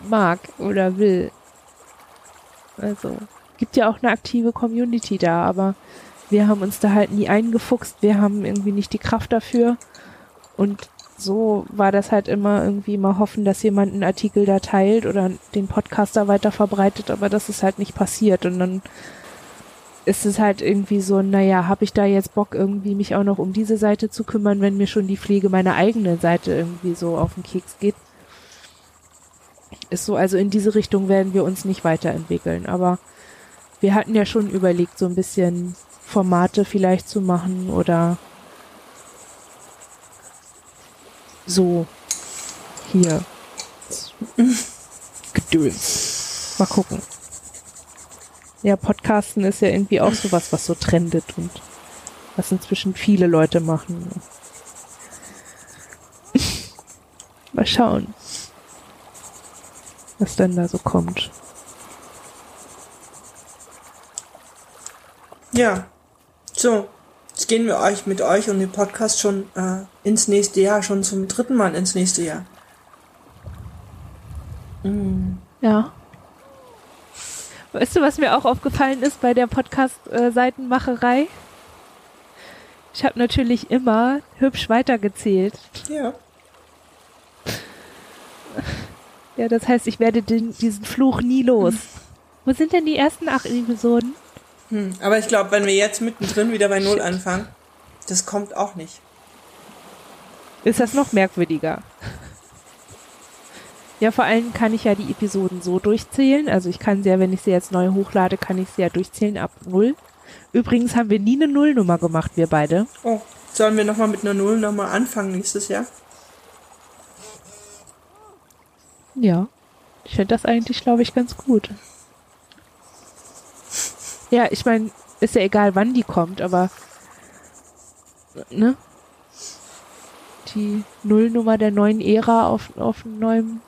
mag oder will. Also, gibt ja auch eine aktive Community da, aber wir haben uns da halt nie eingefuchst, wir haben irgendwie nicht die Kraft dafür. Und so war das halt immer irgendwie mal hoffen, dass jemand einen Artikel da teilt oder den Podcaster weiter verbreitet, aber das ist halt nicht passiert. Und dann ist es halt irgendwie so, naja, habe ich da jetzt Bock, irgendwie mich auch noch um diese Seite zu kümmern, wenn mir schon die Pflege meiner eigenen Seite irgendwie so auf den Keks geht. Ist so, also in diese Richtung werden wir uns nicht weiterentwickeln, aber wir hatten ja schon überlegt, so ein bisschen Formate vielleicht zu machen oder so hier. Gedöns. Mal gucken. Ja, Podcasten ist ja irgendwie auch sowas, was so trendet und was inzwischen viele Leute machen. Mal schauen, was dann da so kommt. ja, so. Jetzt gehen wir euch mit euch und dem Podcast schon äh, ins nächste Jahr, schon zum dritten Mal ins nächste Jahr. Mm. Ja. Weißt du, was mir auch aufgefallen ist bei der Podcast-Seitenmacherei? Ich habe natürlich immer hübsch weitergezählt. Ja. Ja, das heißt, ich werde den, diesen Fluch nie los. Wo sind denn die ersten acht Episoden? Hm. Aber ich glaube, wenn wir jetzt mittendrin wieder bei Null anfangen, das kommt auch nicht. Ist das noch merkwürdiger? Ja, vor allem kann ich ja die Episoden so durchzählen. Also ich kann sie ja, wenn ich sie jetzt neu hochlade, kann ich sie ja durchzählen ab null. Übrigens haben wir nie eine Nullnummer gemacht, wir beide. Oh, sollen wir nochmal mit einer Null nochmal anfangen nächstes Jahr? Ja. Ich finde das eigentlich, glaube ich, ganz gut. Ja, ich meine, ist ja egal, wann die kommt, aber ne? Die Nullnummer der neuen Ära auf, auf einem neuen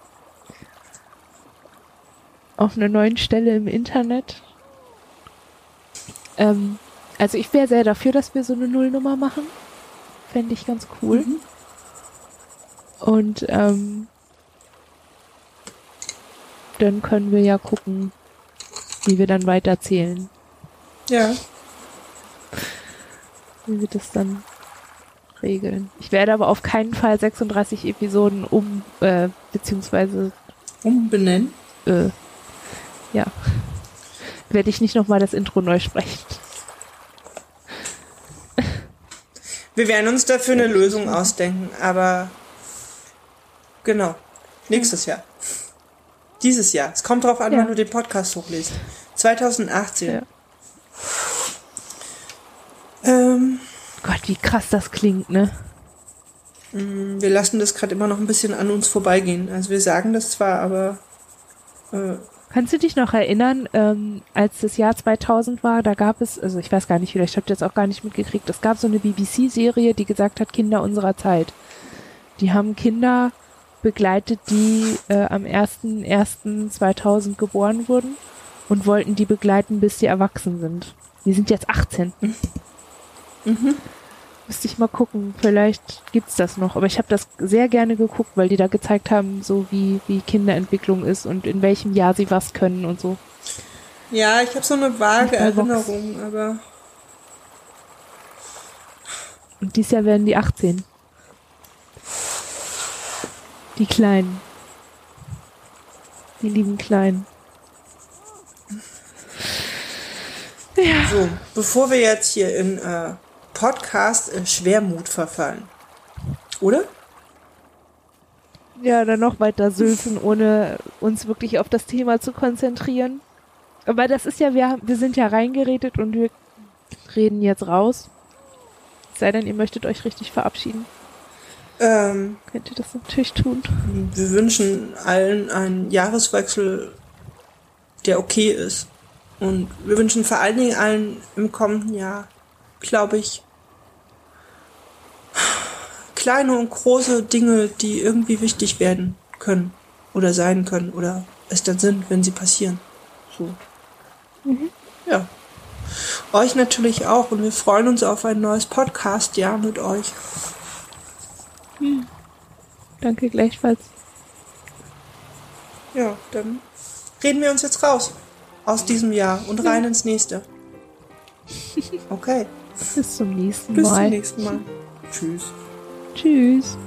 auf einer neuen Stelle im Internet. Ähm, also ich wäre sehr dafür, dass wir so eine Nullnummer machen. Fände ich ganz cool. Und ähm, dann können wir ja gucken, wie wir dann weiterzählen. Ja. Wie wir das dann regeln. Ich werde aber auf keinen Fall 36 Episoden um, äh, beziehungsweise, Umbenennen. äh, ja, werde ich nicht nochmal das Intro neu sprechen. Wir werden uns dafür eine Lösung ausdenken, aber genau. Nächstes Jahr. Dieses Jahr. Es kommt drauf an, ja. wenn du den Podcast hochlädst. 2018. Ja. Ähm, Gott, wie krass das klingt, ne? Mm, wir lassen das gerade immer noch ein bisschen an uns vorbeigehen. Also wir sagen das zwar, aber. Äh, Kannst du dich noch erinnern, ähm, als das Jahr 2000 war, da gab es, also ich weiß gar nicht, vielleicht habt ihr das auch gar nicht mitgekriegt, es gab so eine BBC-Serie, die gesagt hat, Kinder unserer Zeit. Die haben Kinder begleitet, die äh, am 01.01.2000 geboren wurden und wollten die begleiten, bis sie erwachsen sind. Die sind jetzt 18. Müsste ich mal gucken, vielleicht gibt's das noch. Aber ich habe das sehr gerne geguckt, weil die da gezeigt haben, so wie, wie Kinderentwicklung ist und in welchem Jahr sie was können und so. ja, ich habe so eine vage. Erinnerung, aber Und dieses Jahr werden die 18. Die Kleinen. Die lieben Kleinen. so, bevor wir jetzt hier in äh, Podcast äh, Schwermut verfallen. Oder? Ja, dann noch weiter sülzen, ohne uns wirklich auf das Thema zu konzentrieren. Aber das ist ja, wir, wir sind ja reingeredet und wir reden jetzt raus. Es sei denn, ihr möchtet euch richtig verabschieden. Ähm, Könnt ihr das natürlich tun. wir wünschen allen einen Jahreswechsel, der okay ist. Und wir wünschen vor allen Dingen allen im kommenden Jahr, glaube ich, kleine und große Dinge, die irgendwie wichtig werden können oder sein können oder es dann sind, wenn sie passieren. So. Ja. Euch natürlich auch und wir freuen uns auf ein neues Podcast-Jahr mit euch. Danke gleichfalls. Ja, dann reden wir uns jetzt raus aus diesem Jahr und rein ins nächste. Okay, Bis zum nächsten bis zum Mal. nächsten Mal. Tschüss. Tschüss.